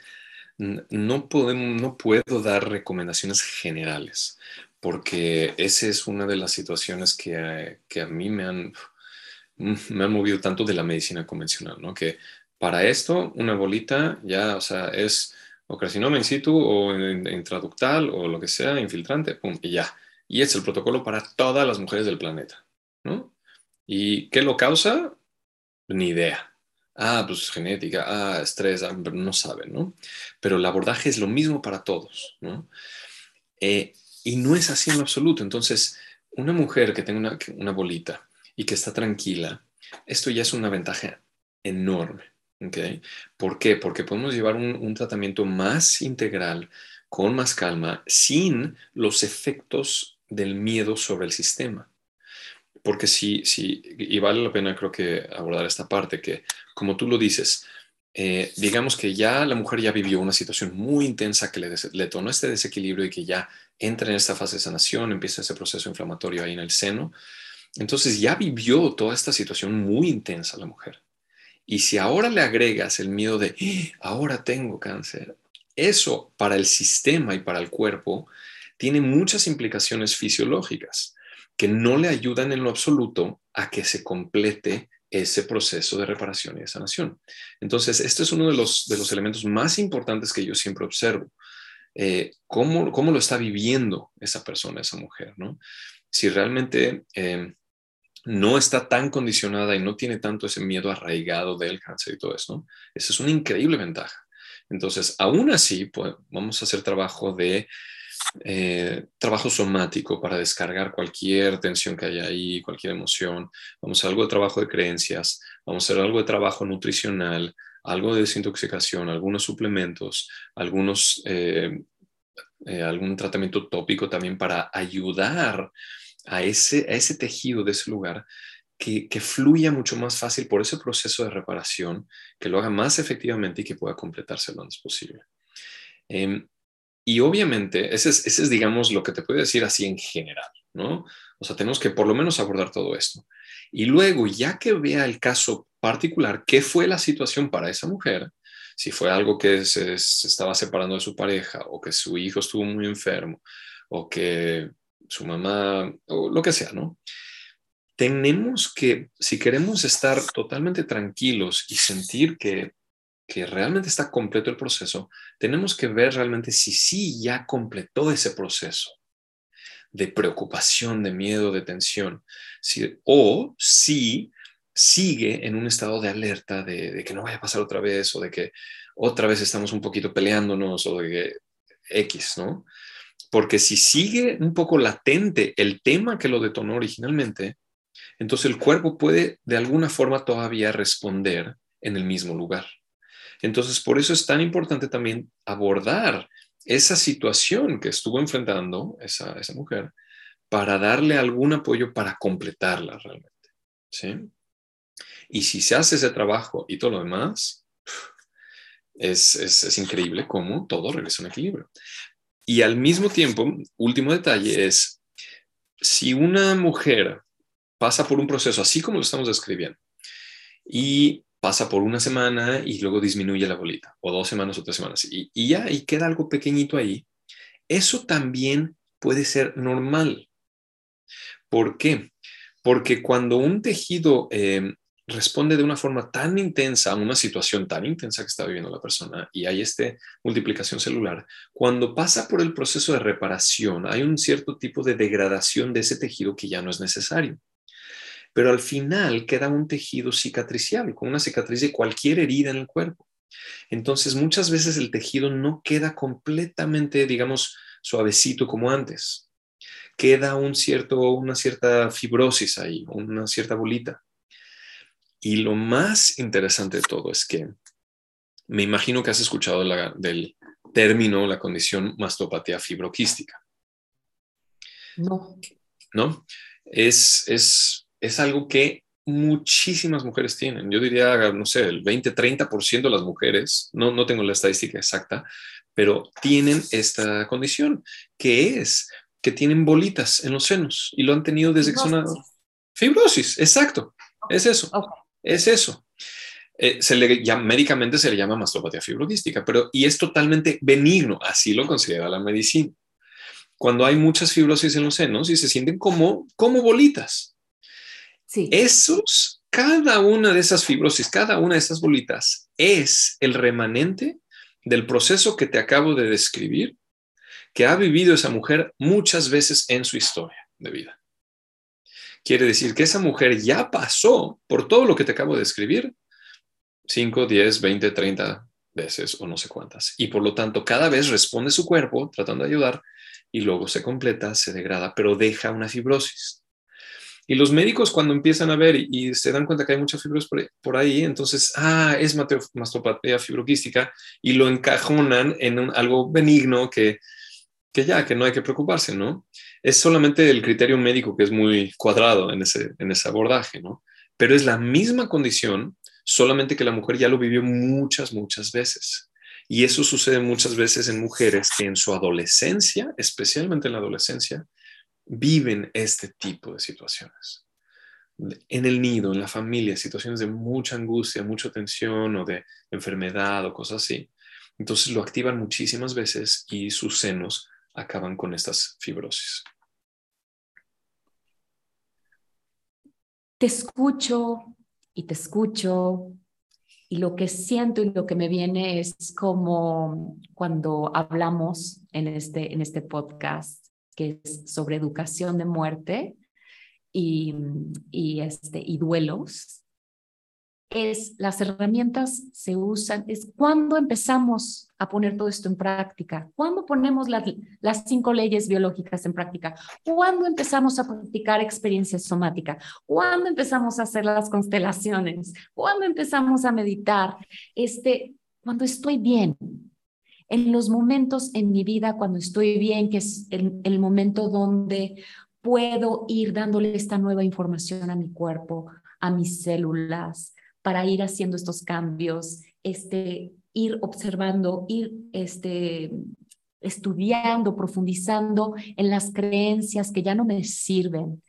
[SPEAKER 2] no, podemos, no puedo dar recomendaciones generales porque esa es una de las situaciones que, que a mí me han, me han movido tanto de la medicina convencional, ¿no? Que para esto, una bolita ya, o sea, es o carcinoma in situ o intraductal o lo que sea, infiltrante, pum, y ya. Y es el protocolo para todas las mujeres del planeta, ¿no? ¿Y qué lo causa? Ni idea. Ah, pues genética, ah, estrés, no saben, ¿no? Pero el abordaje es lo mismo para todos, ¿no? Eh, y no es así en lo absoluto. Entonces, una mujer que tenga una, una bolita y que está tranquila, esto ya es una ventaja enorme. ¿okay? ¿Por qué? Porque podemos llevar un, un, tratamiento más integral, con más calma, sin los efectos del miedo sobre el sistema. Porque sí, sí, y vale la pena creo que abordar esta parte, que como tú lo dices, eh, digamos que ya la mujer ya vivió una situación muy intensa que le, le tornó este desequilibrio y que ya entra en esta fase de sanación, empieza ese proceso inflamatorio ahí en el seno. Entonces ya vivió toda esta situación muy intensa la mujer. Y si ahora le agregas el miedo de, ¡Ah! ahora tengo cáncer, eso para el sistema y para el cuerpo tiene muchas implicaciones fisiológicas que no le ayudan en lo absoluto a que se complete ese proceso de reparación y de sanación. Entonces, este es uno de los, de los elementos más importantes que yo siempre observo. Eh, cómo, cómo, lo está viviendo esa persona, esa mujer, ¿no? Si realmente eh, no está tan condicionada y no tiene tanto ese miedo arraigado del cáncer y todo eso, ¿no? Esa es una increíble ventaja. Entonces, aún así, pues, vamos a hacer trabajo de eh, trabajo somático para descargar cualquier tensión que haya ahí, cualquier emoción. Vamos a hacer algo de trabajo de creencias, vamos a hacer algo de trabajo nutricional, algo de desintoxicación, algunos suplementos, algunos, eh, eh, algún tratamiento tópico también para ayudar a ese, a ese tejido de ese lugar que, que, fluya mucho más fácil por ese proceso de reparación, que lo haga más efectivamente y que pueda completarse lo antes posible. Eh, y obviamente, ese es, ese es, digamos, lo que te puedo decir así en general, ¿no? O sea, tenemos que por lo menos abordar todo esto. Y luego, ya que vea el caso particular, qué fue la situación para esa mujer, si fue algo que se, se estaba separando de su pareja, o que su hijo estuvo muy enfermo, o que su mamá, o lo que sea, ¿no? Tenemos que, si queremos estar totalmente tranquilos y sentir que que realmente está completo el proceso, tenemos que ver realmente si sí ya completó ese proceso de preocupación, de miedo, de tensión, si, o si sigue en un estado de alerta de, que no vaya a pasar otra vez o de que otra vez estamos un poquito peleándonos o de que X, ¿no? Porque si sigue un poco latente el tema que lo detonó originalmente, entonces el cuerpo puede de alguna forma todavía responder en el mismo lugar. Entonces, por eso es tan importante también abordar esa situación que estuvo enfrentando esa, esa mujer para darle algún apoyo para completarla realmente. ¿sí? Y si se hace ese trabajo y todo lo demás, es, es, es increíble cómo todo regresa a un equilibrio. Y al mismo tiempo, último detalle es, si una mujer pasa por un proceso así como lo estamos describiendo y pasa por una semana y luego disminuye la bolita, o dos semanas o tres semanas, y, y ya y queda algo pequeñito ahí, eso también puede ser normal. ¿Por qué? Porque cuando un tejido eh, responde de una forma tan intensa a una situación tan intensa que está viviendo la persona y hay esta multiplicación celular, cuando pasa por el proceso de reparación, hay un cierto tipo de degradación de ese tejido que ya no es necesario. Pero al final queda un tejido cicatricial, con una cicatriz de cualquier herida en el cuerpo. Entonces, muchas veces el tejido no queda completamente, digamos, suavecito como antes. Queda un cierto, una cierta fibrosis ahí, una cierta bolita. Y lo más interesante de todo es que me imagino que has escuchado del término, la condición mastopatía fibroquística.
[SPEAKER 1] No.
[SPEAKER 2] ¿No? Es, es, es algo que muchísimas mujeres tienen. Yo diría, no sé, el 20-30% de las mujeres, no, no tengo la estadística exacta, pero tienen esta condición, que es que tienen bolitas en los senos y lo han tenido desde que son... Fibrosis, exacto, es eso. Es eso. Eh, se le, ya, médicamente se le llama mastopatía fibrodística, pero y es totalmente benigno, así lo considera la medicina. Cuando hay muchas fibrosis en los senos y se sienten como, como bolitas.
[SPEAKER 1] Sí.
[SPEAKER 2] Esos, cada una de esas fibrosis, cada una de esas bolitas es el remanente del proceso que te acabo de describir, que ha vivido esa mujer muchas veces en su historia de vida. Quiere decir que esa mujer ya pasó por todo lo que te acabo de describir, 5, 10, 20, 30 veces o no sé cuántas. Y por lo tanto, cada vez responde su cuerpo tratando de ayudar y luego se completa, se degrada, pero deja una fibrosis. Y los médicos cuando empiezan a ver y, se dan cuenta que hay mucha fibrosis por, ahí, entonces, ah, es mastopatía fibroquística y lo encajonan en algo benigno que, que ya, que no hay que preocuparse, ¿no? Es solamente el criterio médico que es muy cuadrado en ese, en ese abordaje, ¿no? Pero es la misma condición, solamente que la mujer ya lo vivió muchas, muchas veces. Y eso sucede muchas veces en mujeres que en su adolescencia, especialmente en la adolescencia, viven este tipo de situaciones. En el nido, en la familia, situaciones de mucha angustia, mucha tensión o de enfermedad o cosas así. Entonces lo activan muchísimas veces y sus senos acaban con estas fibrosis.
[SPEAKER 1] Te escucho y te escucho y lo que siento y lo que me viene es como cuando hablamos en este, en este podcast que es sobre educación de muerte y, y, este, y duelos, es las herramientas se usan, es cuando empezamos a poner todo esto en práctica, cuando ponemos las, las cinco leyes biológicas en práctica, cuando empezamos a practicar experiencia somática, cuando empezamos a hacer las constelaciones, cuando empezamos a meditar, este, cuando estoy bien, en los momentos en mi vida cuando estoy bien, que es el, el momento donde puedo ir dándole esta nueva información a mi cuerpo, a mis células, para ir haciendo estos cambios, este, ir observando, ir este, estudiando, profundizando en las creencias que ya no me sirven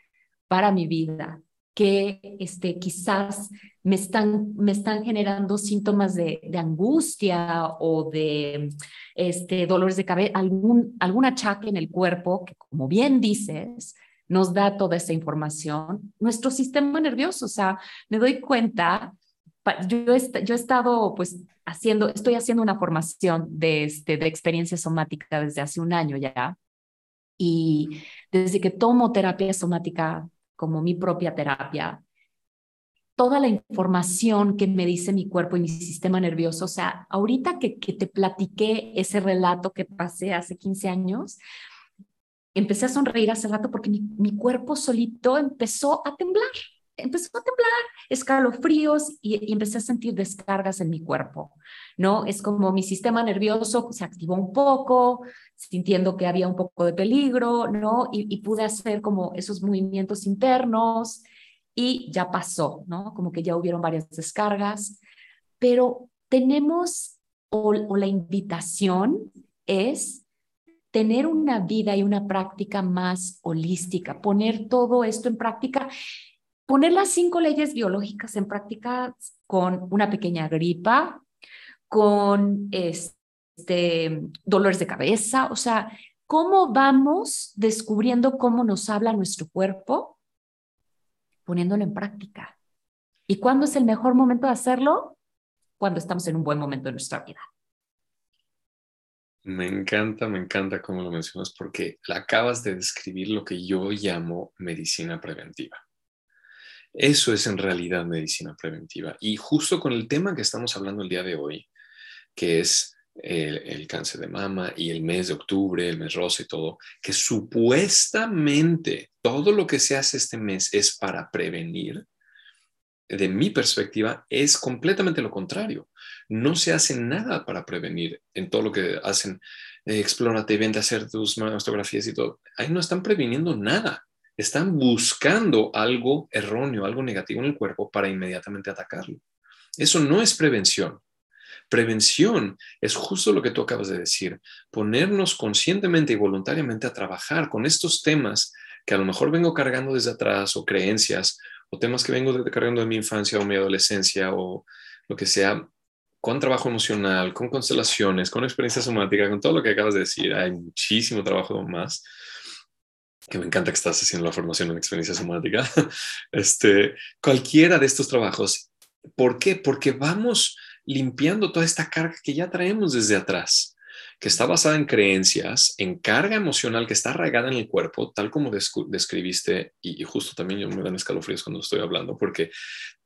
[SPEAKER 1] para mi vida, que este, quizás me están, me están generando síntomas de, angustia o de este, dolores de cabeza, algún, algún achaque en el cuerpo, que como bien dices, nos da toda esa información. Nuestro sistema nervioso, o sea, me doy cuenta yo, yo he estado pues haciendo, estoy haciendo una formación de, este, de experiencia somática desde hace un año ya. Y desde que tomo terapia somática como mi propia terapia, toda la información que me dice mi cuerpo y mi sistema nervioso, o sea, ahorita que, que te platiqué ese relato que pasé hace 15 años, empecé a sonreír hace rato porque mi, mi cuerpo solito empezó a temblar empezó a temblar, escalofríos y, y, empecé a sentir descargas en mi cuerpo, ¿no? Es como mi sistema nervioso se activó un poco, sintiendo que había un poco de peligro, ¿no? Y, y pude hacer como esos movimientos internos y ya pasó, ¿no? Como que ya hubieron varias descargas, pero tenemos, o, o la invitación es tener una vida y una práctica más holística, poner todo esto en práctica poner las cinco leyes biológicas en práctica con una pequeña gripa, con este, dolores de cabeza, o sea, ¿cómo vamos descubriendo cómo nos habla nuestro cuerpo? Poniéndolo en práctica. ¿Y cuándo es el mejor momento de hacerlo? Cuando estamos en un buen momento de nuestra vida.
[SPEAKER 2] Me encanta, me encanta cómo lo mencionas porque acabas de describir lo que yo llamo medicina preventiva. Eso es en realidad medicina preventiva. Y justo con el tema que estamos hablando el día de hoy, que es el, cáncer de mama y el mes de octubre, el mes rosa y todo, que supuestamente todo lo que se hace este mes es para prevenir, de mi perspectiva, es completamente lo contrario. No se hace nada para prevenir en todo lo que hacen. Eh, explórate, vente a hacer tus mastografías y todo. Ahí no están previniendo nada están buscando algo erróneo, algo negativo en el cuerpo para inmediatamente atacarlo. Eso no es prevención. Prevención es justo lo que tú acabas de decir, ponernos conscientemente y voluntariamente a trabajar con estos temas que a lo mejor vengo cargando desde atrás o creencias o temas que vengo cargando de mi infancia o mi adolescencia o lo que sea, con trabajo emocional, con constelaciones, con experiencia somática, con todo lo que acabas de decir. Hay muchísimo trabajo más que me encanta que estás haciendo la formación en experiencia somática, este, cualquiera de estos trabajos. ¿Por qué? Porque vamos limpiando toda esta carga que ya traemos desde atrás, que está basada en creencias, en carga emocional que está arraigada en el cuerpo, tal como describiste, y, justo también yo me dan escalofríos cuando estoy hablando, porque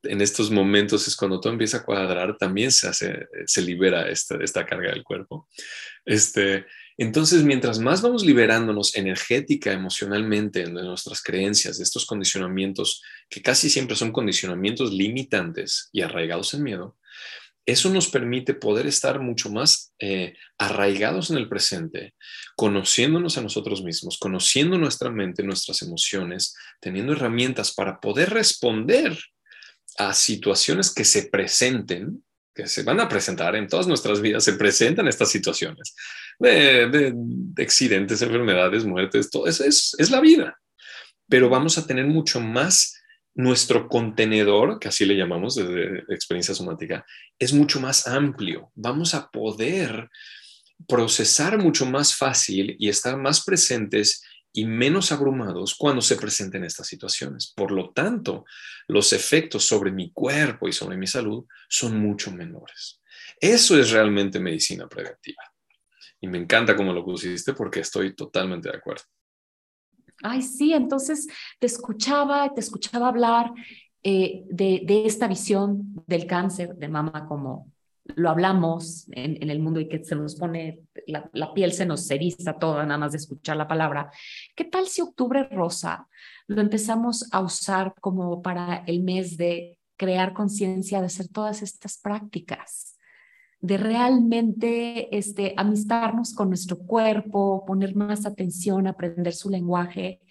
[SPEAKER 2] en estos momentos es cuando todo empieza a cuadrar, también se hace, se libera esta, esta carga del cuerpo. Este, entonces, mientras más vamos liberándonos energética, emocionalmente de nuestras creencias, de estos condicionamientos que casi siempre son condicionamientos limitantes y arraigados en miedo, eso nos permite poder estar mucho más eh, arraigados en el presente, conociéndonos a nosotros mismos, conociendo nuestra mente, nuestras emociones, teniendo herramientas para poder responder a situaciones que se presenten que se van a presentar en todas nuestras vidas, se presentan estas situaciones de, accidentes, enfermedades, muertes, todo eso es, es la vida. Pero vamos a tener mucho más nuestro contenedor, que así le llamamos desde experiencia somática, es mucho más amplio. Vamos a poder procesar mucho más fácil y estar más presentes y menos abrumados cuando se presenten estas situaciones. Por lo tanto, los efectos sobre mi cuerpo y sobre mi salud son mucho menores. Eso es realmente medicina preventiva. Y me encanta cómo lo pusiste porque estoy totalmente de acuerdo.
[SPEAKER 1] Ay, sí, entonces te escuchaba, te escuchaba hablar eh, de, esta visión del cáncer de mama como lo hablamos en, el mundo y que se nos pone, la, la, piel se nos eriza toda nada más de escuchar la palabra. ¿Qué tal si octubre rosa lo empezamos a usar como para el mes de crear conciencia, de hacer todas estas prácticas? De realmente este, amistarnos con nuestro cuerpo, poner más atención, aprender su lenguaje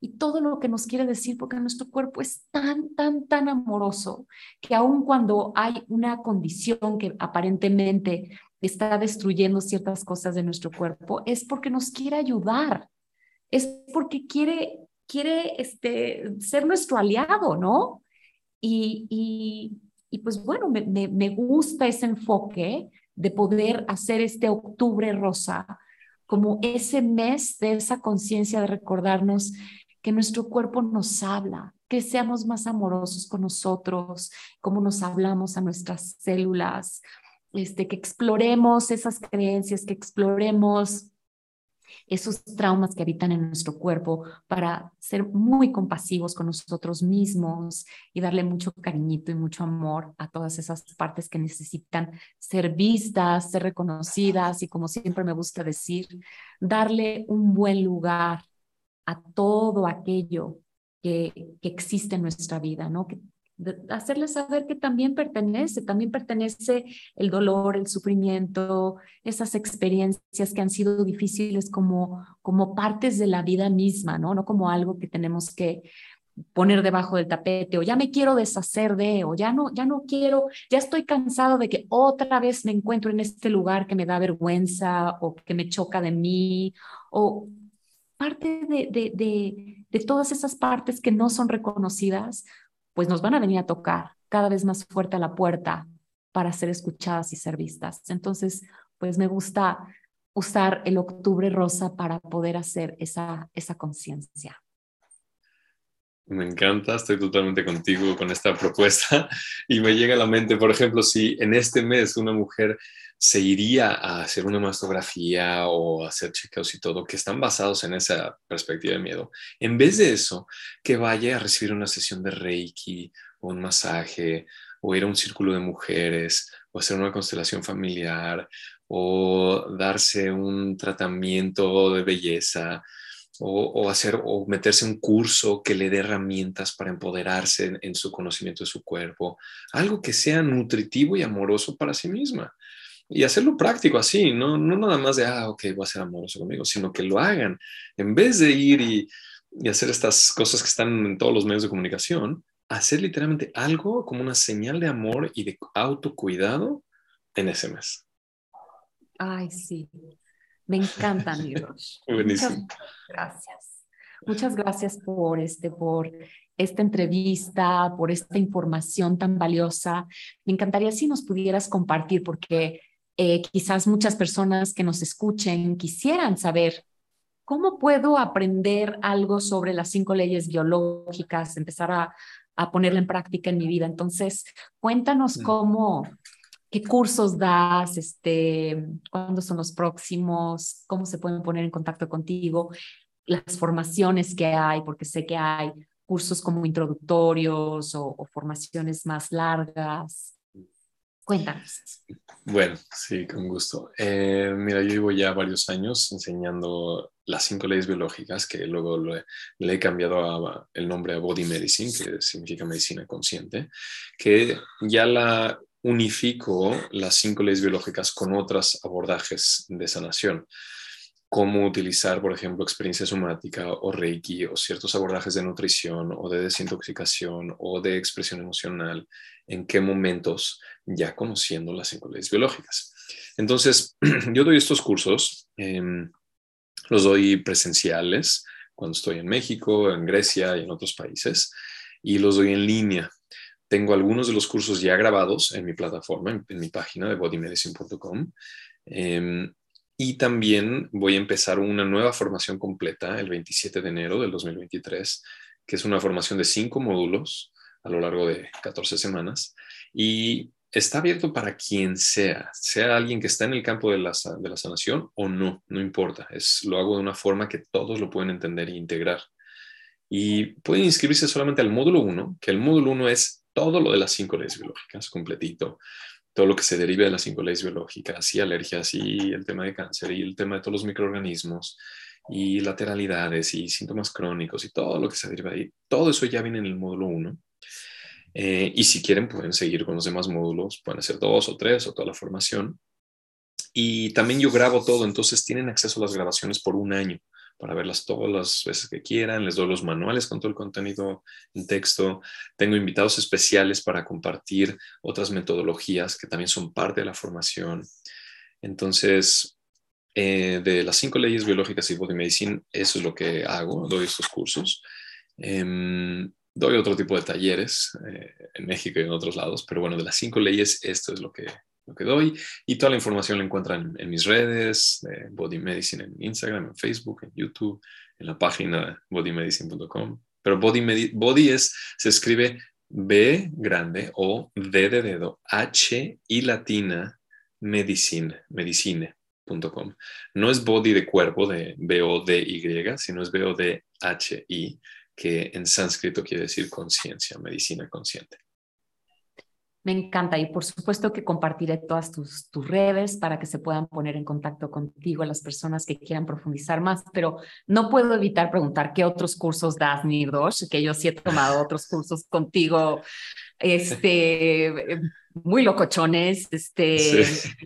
[SPEAKER 1] y todo lo que nos quiere decir, porque nuestro cuerpo es tan, tan, tan amoroso que aun cuando hay una condición que aparentemente está destruyendo ciertas cosas de nuestro cuerpo, es porque nos quiere ayudar, es porque quiere, quiere este, ser nuestro aliado, ¿no? Y, y, y pues bueno, me, me, me gusta ese enfoque de poder hacer este octubre rosa como ese mes de esa conciencia de recordarnos que nuestro cuerpo nos habla, que seamos más amorosos con nosotros, cómo nos hablamos a nuestras células, este, que exploremos esas creencias, que exploremos esos traumas que habitan en nuestro cuerpo para ser muy compasivos con nosotros mismos y darle mucho cariñito y mucho amor a todas esas partes que necesitan ser vistas, ser reconocidas y como siempre me gusta decir, darle un buen lugar a todo aquello que, que existe en nuestra vida, ¿no? Hacerles saber que también pertenece, también pertenece el dolor, el sufrimiento, esas experiencias que han sido difíciles como, como partes de la vida misma, ¿no? No como algo que tenemos que poner debajo del tapete o ya me quiero deshacer de o ya no ya no quiero ya estoy cansado de que otra vez me encuentro en este lugar que me da vergüenza o que me choca de mí o parte de, de, de, de todas esas partes que no son reconocidas pues nos van a venir a tocar cada vez más fuerte a la puerta para ser escuchadas y ser vistas. Entonces, pues me gusta usar el octubre rosa para poder hacer esa, esa conciencia.
[SPEAKER 2] Me encanta, estoy totalmente contigo con esta propuesta y me llega a la mente, por ejemplo, si en este mes una mujer se iría a hacer una mastografía o hacer chequeos y todo, que están basados en esa perspectiva de miedo. En vez de eso, que vaya a recibir una sesión de Reiki o un masaje o ir a un círculo de mujeres o hacer una constelación familiar o darse un tratamiento de belleza o, hacer o meterse un curso que le dé herramientas para empoderarse en, su conocimiento de su cuerpo, algo que sea nutritivo y amoroso para sí misma y hacerlo práctico así, ¿no? no nada más de, ah, ok, voy a ser amoroso conmigo, sino que lo hagan. En vez de ir y, y hacer estas cosas que están en todos los medios de comunicación, hacer literalmente algo como una señal de amor y de autocuidado en ese mes.
[SPEAKER 1] Ay, sí. Me encanta, Miros.
[SPEAKER 2] Buenísimo.
[SPEAKER 1] Muchas gracias. Muchas gracias por, este, por esta entrevista, por esta información tan valiosa. Me encantaría si nos pudieras compartir, porque eh, quizás muchas personas que nos escuchen quisieran saber cómo puedo aprender algo sobre las cinco leyes biológicas, empezar a, a ponerla en práctica en mi vida. Entonces, cuéntanos mm. cómo, qué cursos das, este, cuándo son los próximos, cómo se pueden poner en contacto contigo, las formaciones que hay, porque sé que hay cursos como introductorios o, o formaciones más largas. Cuéntanos.
[SPEAKER 2] Bueno, sí, con gusto. Eh, mira, yo llevo ya varios años enseñando las cinco leyes biológicas, que luego le, he cambiado el nombre a Body Medicine, que significa medicina consciente, que ya la unifico las cinco leyes biológicas con otros abordajes de sanación cómo utilizar, por ejemplo, experiencia somática o reiki o ciertos abordajes de nutrición o de desintoxicación o de expresión emocional, en qué momentos, ya conociendo las cinco leyes biológicas. Entonces, yo doy estos cursos, em, los doy presenciales cuando estoy en México, en Grecia y en otros países, y los doy en línea. Tengo algunos de los cursos ya grabados en mi plataforma, en, mi página de bodymedicine.com. Y también voy a empezar una nueva formación completa el 27 de enero del 2023, que es una formación de cinco módulos a lo largo de 14 semanas. Y está abierto para quien sea, sea alguien que está en el campo de la, de la sanación o no, no importa. Es, lo hago de una forma que todos lo pueden entender e integrar. Y pueden inscribirse solamente al módulo 1, que el módulo 1 es todo lo de las cinco leyes biológicas, completito todo lo que se derive de las cinco leyes biológicas y alergias y el tema de cáncer y el tema de todos los microorganismos y lateralidades y síntomas crónicos y todo lo que se deriva de ahí, todo eso ya viene en el módulo 1. Eh, y si quieren pueden seguir con los demás módulos, pueden hacer dos o tres o toda la formación. Y también yo grabo todo, entonces tienen acceso a las grabaciones por un año para verlas todas las veces que quieran. Les doy los manuales con todo el contenido en texto. Tengo invitados especiales para compartir otras metodologías que también son parte de la formación. Entonces, eh, de las cinco leyes biológicas y body medicine, eso es lo que hago, doy estos cursos. Em, doy otro tipo de talleres eh, en México y en otros lados, pero bueno, de las cinco leyes, esto es lo que, lo que doy y toda la información la encuentran en, mis redes, Body Medicine en Instagram, en Facebook, en YouTube, en la página bodymedicine.com. Pero body, body es, se escribe B grande o D de dedo, H y latina, medicine, medicine.com. No es body de cuerpo de B-O-D-Y, sino es B-O-D-H-I, que en sánscrito quiere decir conciencia, medicina consciente.
[SPEAKER 1] Me encanta y por supuesto que compartiré todas tus, tus redes para que se puedan poner en contacto contigo las personas que quieran profundizar más, pero no puedo evitar preguntar qué otros cursos das, Nirdosh, que yo sí he tomado otros cursos contigo, este, muy locochones, este,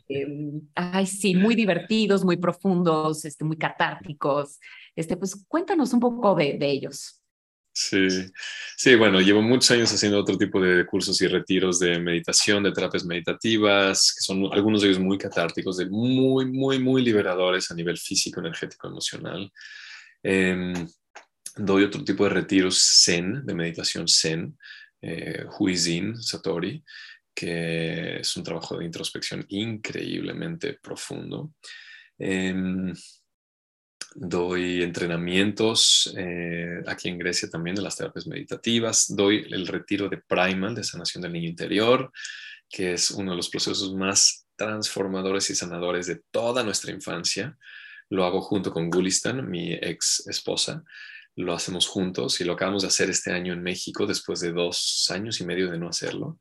[SPEAKER 1] em, ay sí, muy divertidos, muy profundos, este, muy catárticos. Este, pues cuéntanos un poco de, de ellos.
[SPEAKER 2] Sí, sí, bueno, llevo muchos años haciendo otro tipo de cursos y retiros de meditación, de terapias meditativas, que son algunos de ellos muy catárticos, de muy, muy, muy liberadores a nivel físico, energético, emocional. Em, doy otro tipo de retiros zen, de meditación zen, eh, Huizin Satori, que es un trabajo de introspección increíblemente profundo. Em, doy entrenamientos eh, aquí en Grecia también de las terapias meditativas, doy el retiro de Primal, de sanación del niño interior, que es uno de los procesos más transformadores y sanadores de toda nuestra infancia. Lo hago junto con Gulistan, mi ex esposa. Lo hacemos juntos y lo acabamos de hacer este año en México después de dos años y medio de no hacerlo.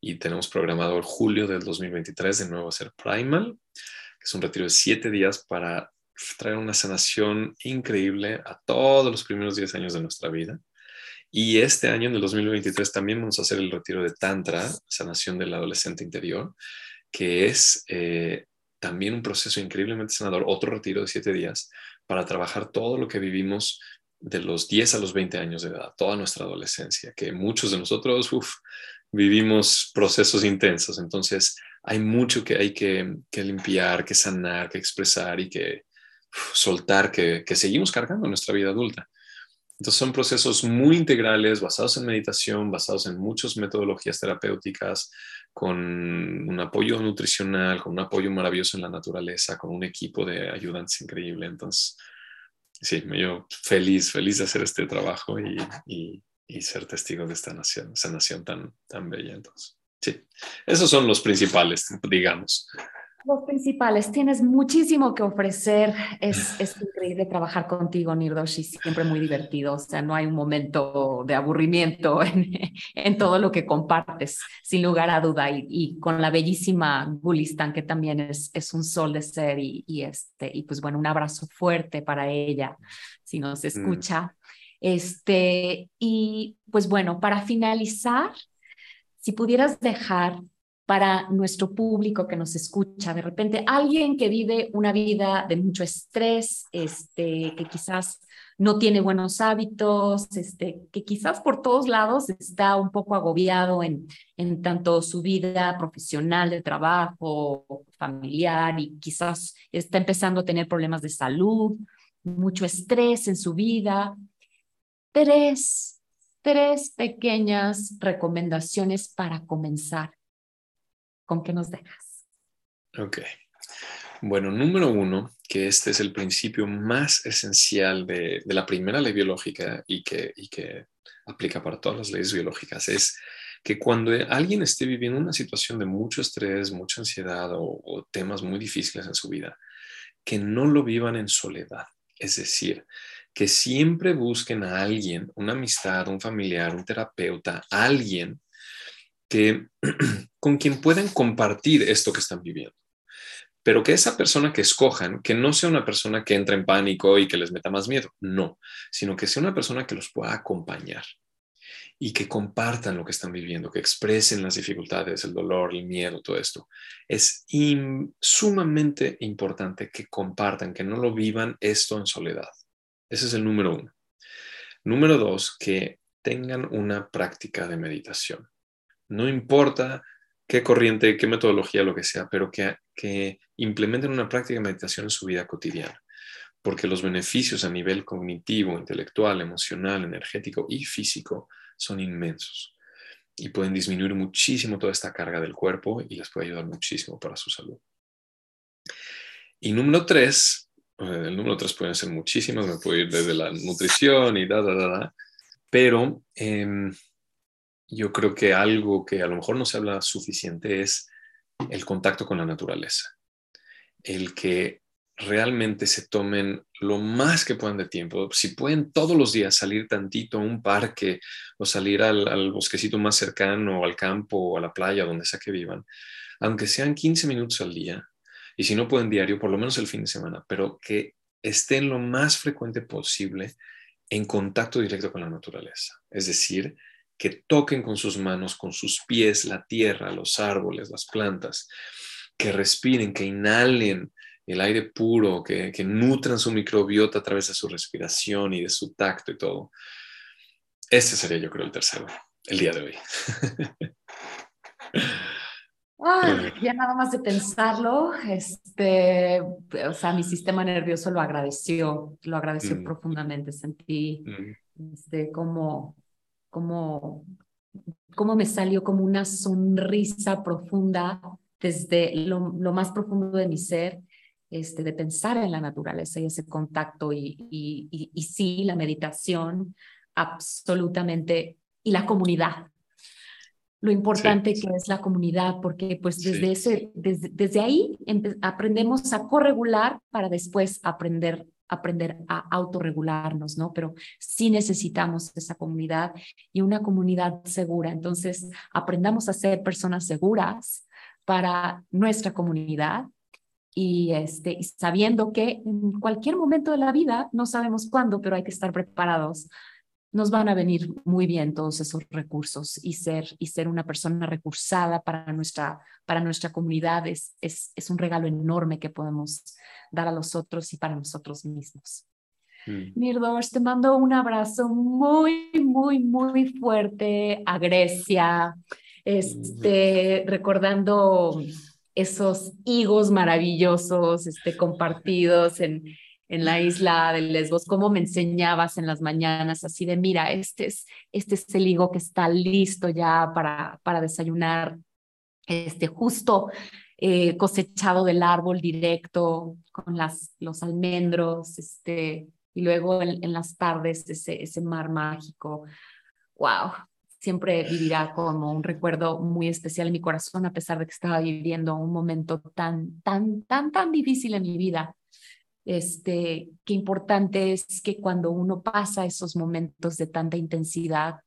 [SPEAKER 2] Y tenemos programado el julio del 2023 de nuevo hacer Primal, que es un retiro de siete días para traer una sanación increíble a todos los primeros 10 años de nuestra vida. Y este año, en el 2023, también vamos a hacer el retiro de Tantra, sanación del adolescente interior, que es eh, también un proceso increíblemente sanador, otro retiro de 7 días, para trabajar todo lo que vivimos de los 10 a los 20 años de edad, toda nuestra adolescencia, que muchos de nosotros vivimos procesos intensos. Entonces, hay mucho que hay que, que limpiar, que sanar, que expresar y que, soltar que, seguimos cargando nuestra vida adulta. Entonces son procesos muy integrales, basados en meditación, basados en muchas metodologías terapéuticas, con un apoyo nutricional, con un apoyo maravilloso en la naturaleza, con un equipo de ayudantes increíble. Entonces, sí, me yo feliz, feliz de hacer este trabajo y, ser testigo de esta nación, esa nación tan, tan bella. Entonces, sí, esos son los principales, digamos.
[SPEAKER 1] Los principales, tienes muchísimo que ofrecer. Es, es increíble trabajar contigo, Nirdoshi, siempre muy divertido. O sea, no hay un momento de aburrimiento en, en todo lo que compartes, sin lugar a duda. Y, y, con la bellísima Gulistan, que también es, es un sol de ser. Y, y, este, y pues bueno, un abrazo fuerte para ella, si nos mm. escucha. Este, y pues bueno, para finalizar, si pudieras dejar para nuestro público que nos escucha. De repente, alguien que vive una vida de mucho estrés, este, que quizás no tiene buenos hábitos, este, que quizás por todos lados está un poco agobiado en, en tanto su vida profesional, de trabajo, familiar, y quizás está empezando a tener problemas de salud, mucho estrés en su vida. Tres, tres pequeñas recomendaciones para comenzar ¿Con qué nos dejas?
[SPEAKER 2] Ok. Bueno, número uno, que este es el principio más esencial de, la primera ley biológica y que, aplica para todas las leyes biológicas, es que cuando alguien esté viviendo una situación de mucho estrés, mucha ansiedad o, temas muy difíciles en su vida, que no lo vivan en soledad. Es decir, que siempre busquen a alguien, una amistad, un familiar, un terapeuta, alguien con quien puedan compartir esto que están viviendo. Pero que esa persona que escojan, que no sea una persona que entra en pánico y que les meta más miedo, no, sino que sea una persona que los pueda acompañar y que compartan lo que están viviendo, que expresen las dificultades, el dolor, el miedo, todo esto. Es sumamente importante que compartan, que no lo vivan esto en soledad. Ese es el número uno. Número dos, que tengan una práctica de meditación. No importa qué corriente, qué metodología, lo que sea, pero que, implementen una práctica de meditación en su vida cotidiana, porque los beneficios a nivel cognitivo, intelectual, emocional, energético y físico son inmensos y pueden disminuir muchísimo toda esta carga del cuerpo y les puede ayudar muchísimo para su salud. Y número tres, eh, el número tres pueden ser muchísimas, me puedo ir desde la nutrición y da, da, da, da pero em, yo creo que algo que a lo mejor no se habla suficiente es el contacto con la naturaleza. El que realmente se tomen lo más que puedan de tiempo. Si pueden todos los días salir tantito a un parque o salir al, bosquecito más cercano o al campo o a la playa, donde sea que vivan, aunque sean 15 minutos al día, y si no pueden diario, por lo menos el fin de semana, pero que estén lo más frecuente posible en contacto directo con la naturaleza. Es decir, que toquen con sus manos, con sus pies, la tierra, los árboles, las plantas, que respiren, que inhalen el aire puro, que, nutran su microbiota a través de su respiración y de su tacto y todo. Este sería yo creo el tercero, el día de hoy.
[SPEAKER 1] Ah, ya nada más de pensarlo, este, o sea, mi sistema nervioso lo agradeció, lo agradeció mm. profundamente. Sentí mm. este, como, como, como me salió como una sonrisa profunda desde lo, lo más profundo de mi ser este, de pensar en la naturaleza y ese contacto y, y, y, sí, la meditación, absolutamente, y la comunidad. Lo importante que es la comunidad, porque pues desde, ese, desde, desde ahí aprendemos a corregular para después aprender aprender a autorregularnos, ¿no? Pero sí necesitamos esa comunidad y una comunidad segura. Entonces, aprendamos a ser personas seguras para nuestra comunidad y, este, sabiendo que en cualquier momento de la vida, no sabemos cuándo, pero hay que estar preparados, nos van a venir muy bien todos esos recursos y ser, y ser una persona recursada para nuestra, para nuestra comunidad es, es, es un regalo enorme que podemos dar a los otros y para nosotros mismos. Mm. Mirdos, te mando un abrazo muy, muy, muy fuerte a Grecia, este, recordando esos higos maravillosos este, compartidos en, en la isla de Lesbos, cómo me enseñabas en las mañanas, así de, mira, este es, este es el higo que está listo ya para, para desayunar, este, justo eh, cosechado del árbol directo, con las, los almendros, este, y luego en, en las tardes ese, ese mar mágico. ¡Wow! siempre vivirá como un recuerdo muy especial en mi corazón, a pesar de que estaba viviendo un momento tan, tan, tan, tan difícil en mi vida. Este, qué importante es que cuando uno pasa esos momentos de tanta intensidad,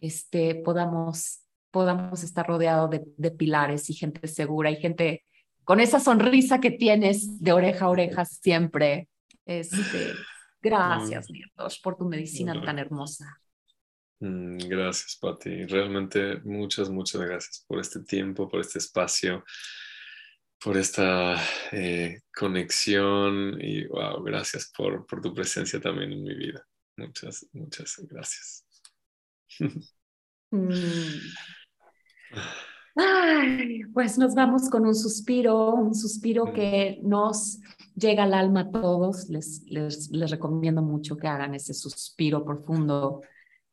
[SPEAKER 1] este, podamos, podamos estar rodeados de, de pilares y gente segura y gente con esa sonrisa que tienes de oreja a oreja siempre. Este, gracias, Nirdos, por tu medicina tan hermosa.
[SPEAKER 2] Mm, gracias, Patti. Realmente muchas, muchas gracias por este tiempo, por este espacio, por esta eh, conexión y wow, gracias por, por tu presencia también en mi vida. Muchas, muchas gracias.
[SPEAKER 1] Mm. Ay, pues nos vamos con un suspiro, un suspiro que nos llega al alma a todos. Les, les, les recomiendo mucho que hagan ese suspiro profundo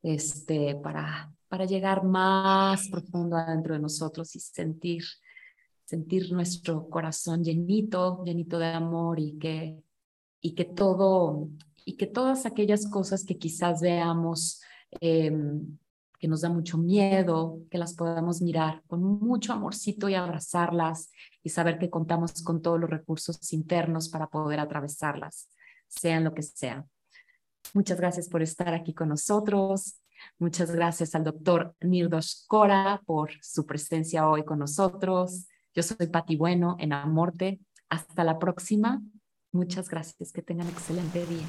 [SPEAKER 1] este, para, para llegar más profundo adentro de nosotros y sentir, sentir nuestro corazón llenito, llenito de amor y que, y que todo, y que todas aquellas cosas que quizás veamos em, que nos da mucho miedo, que las podamos mirar con mucho amorcito y abrazarlas y saber que contamos con todos los recursos internos para poder atravesarlas, sean lo que sea. Muchas gracias por estar aquí con nosotros. Muchas gracias al doctor Nirdos Cora por su presencia hoy con nosotros. Yo soy Pati Bueno en Amorte. Hasta la próxima. Muchas gracias. Que tengan excelente día.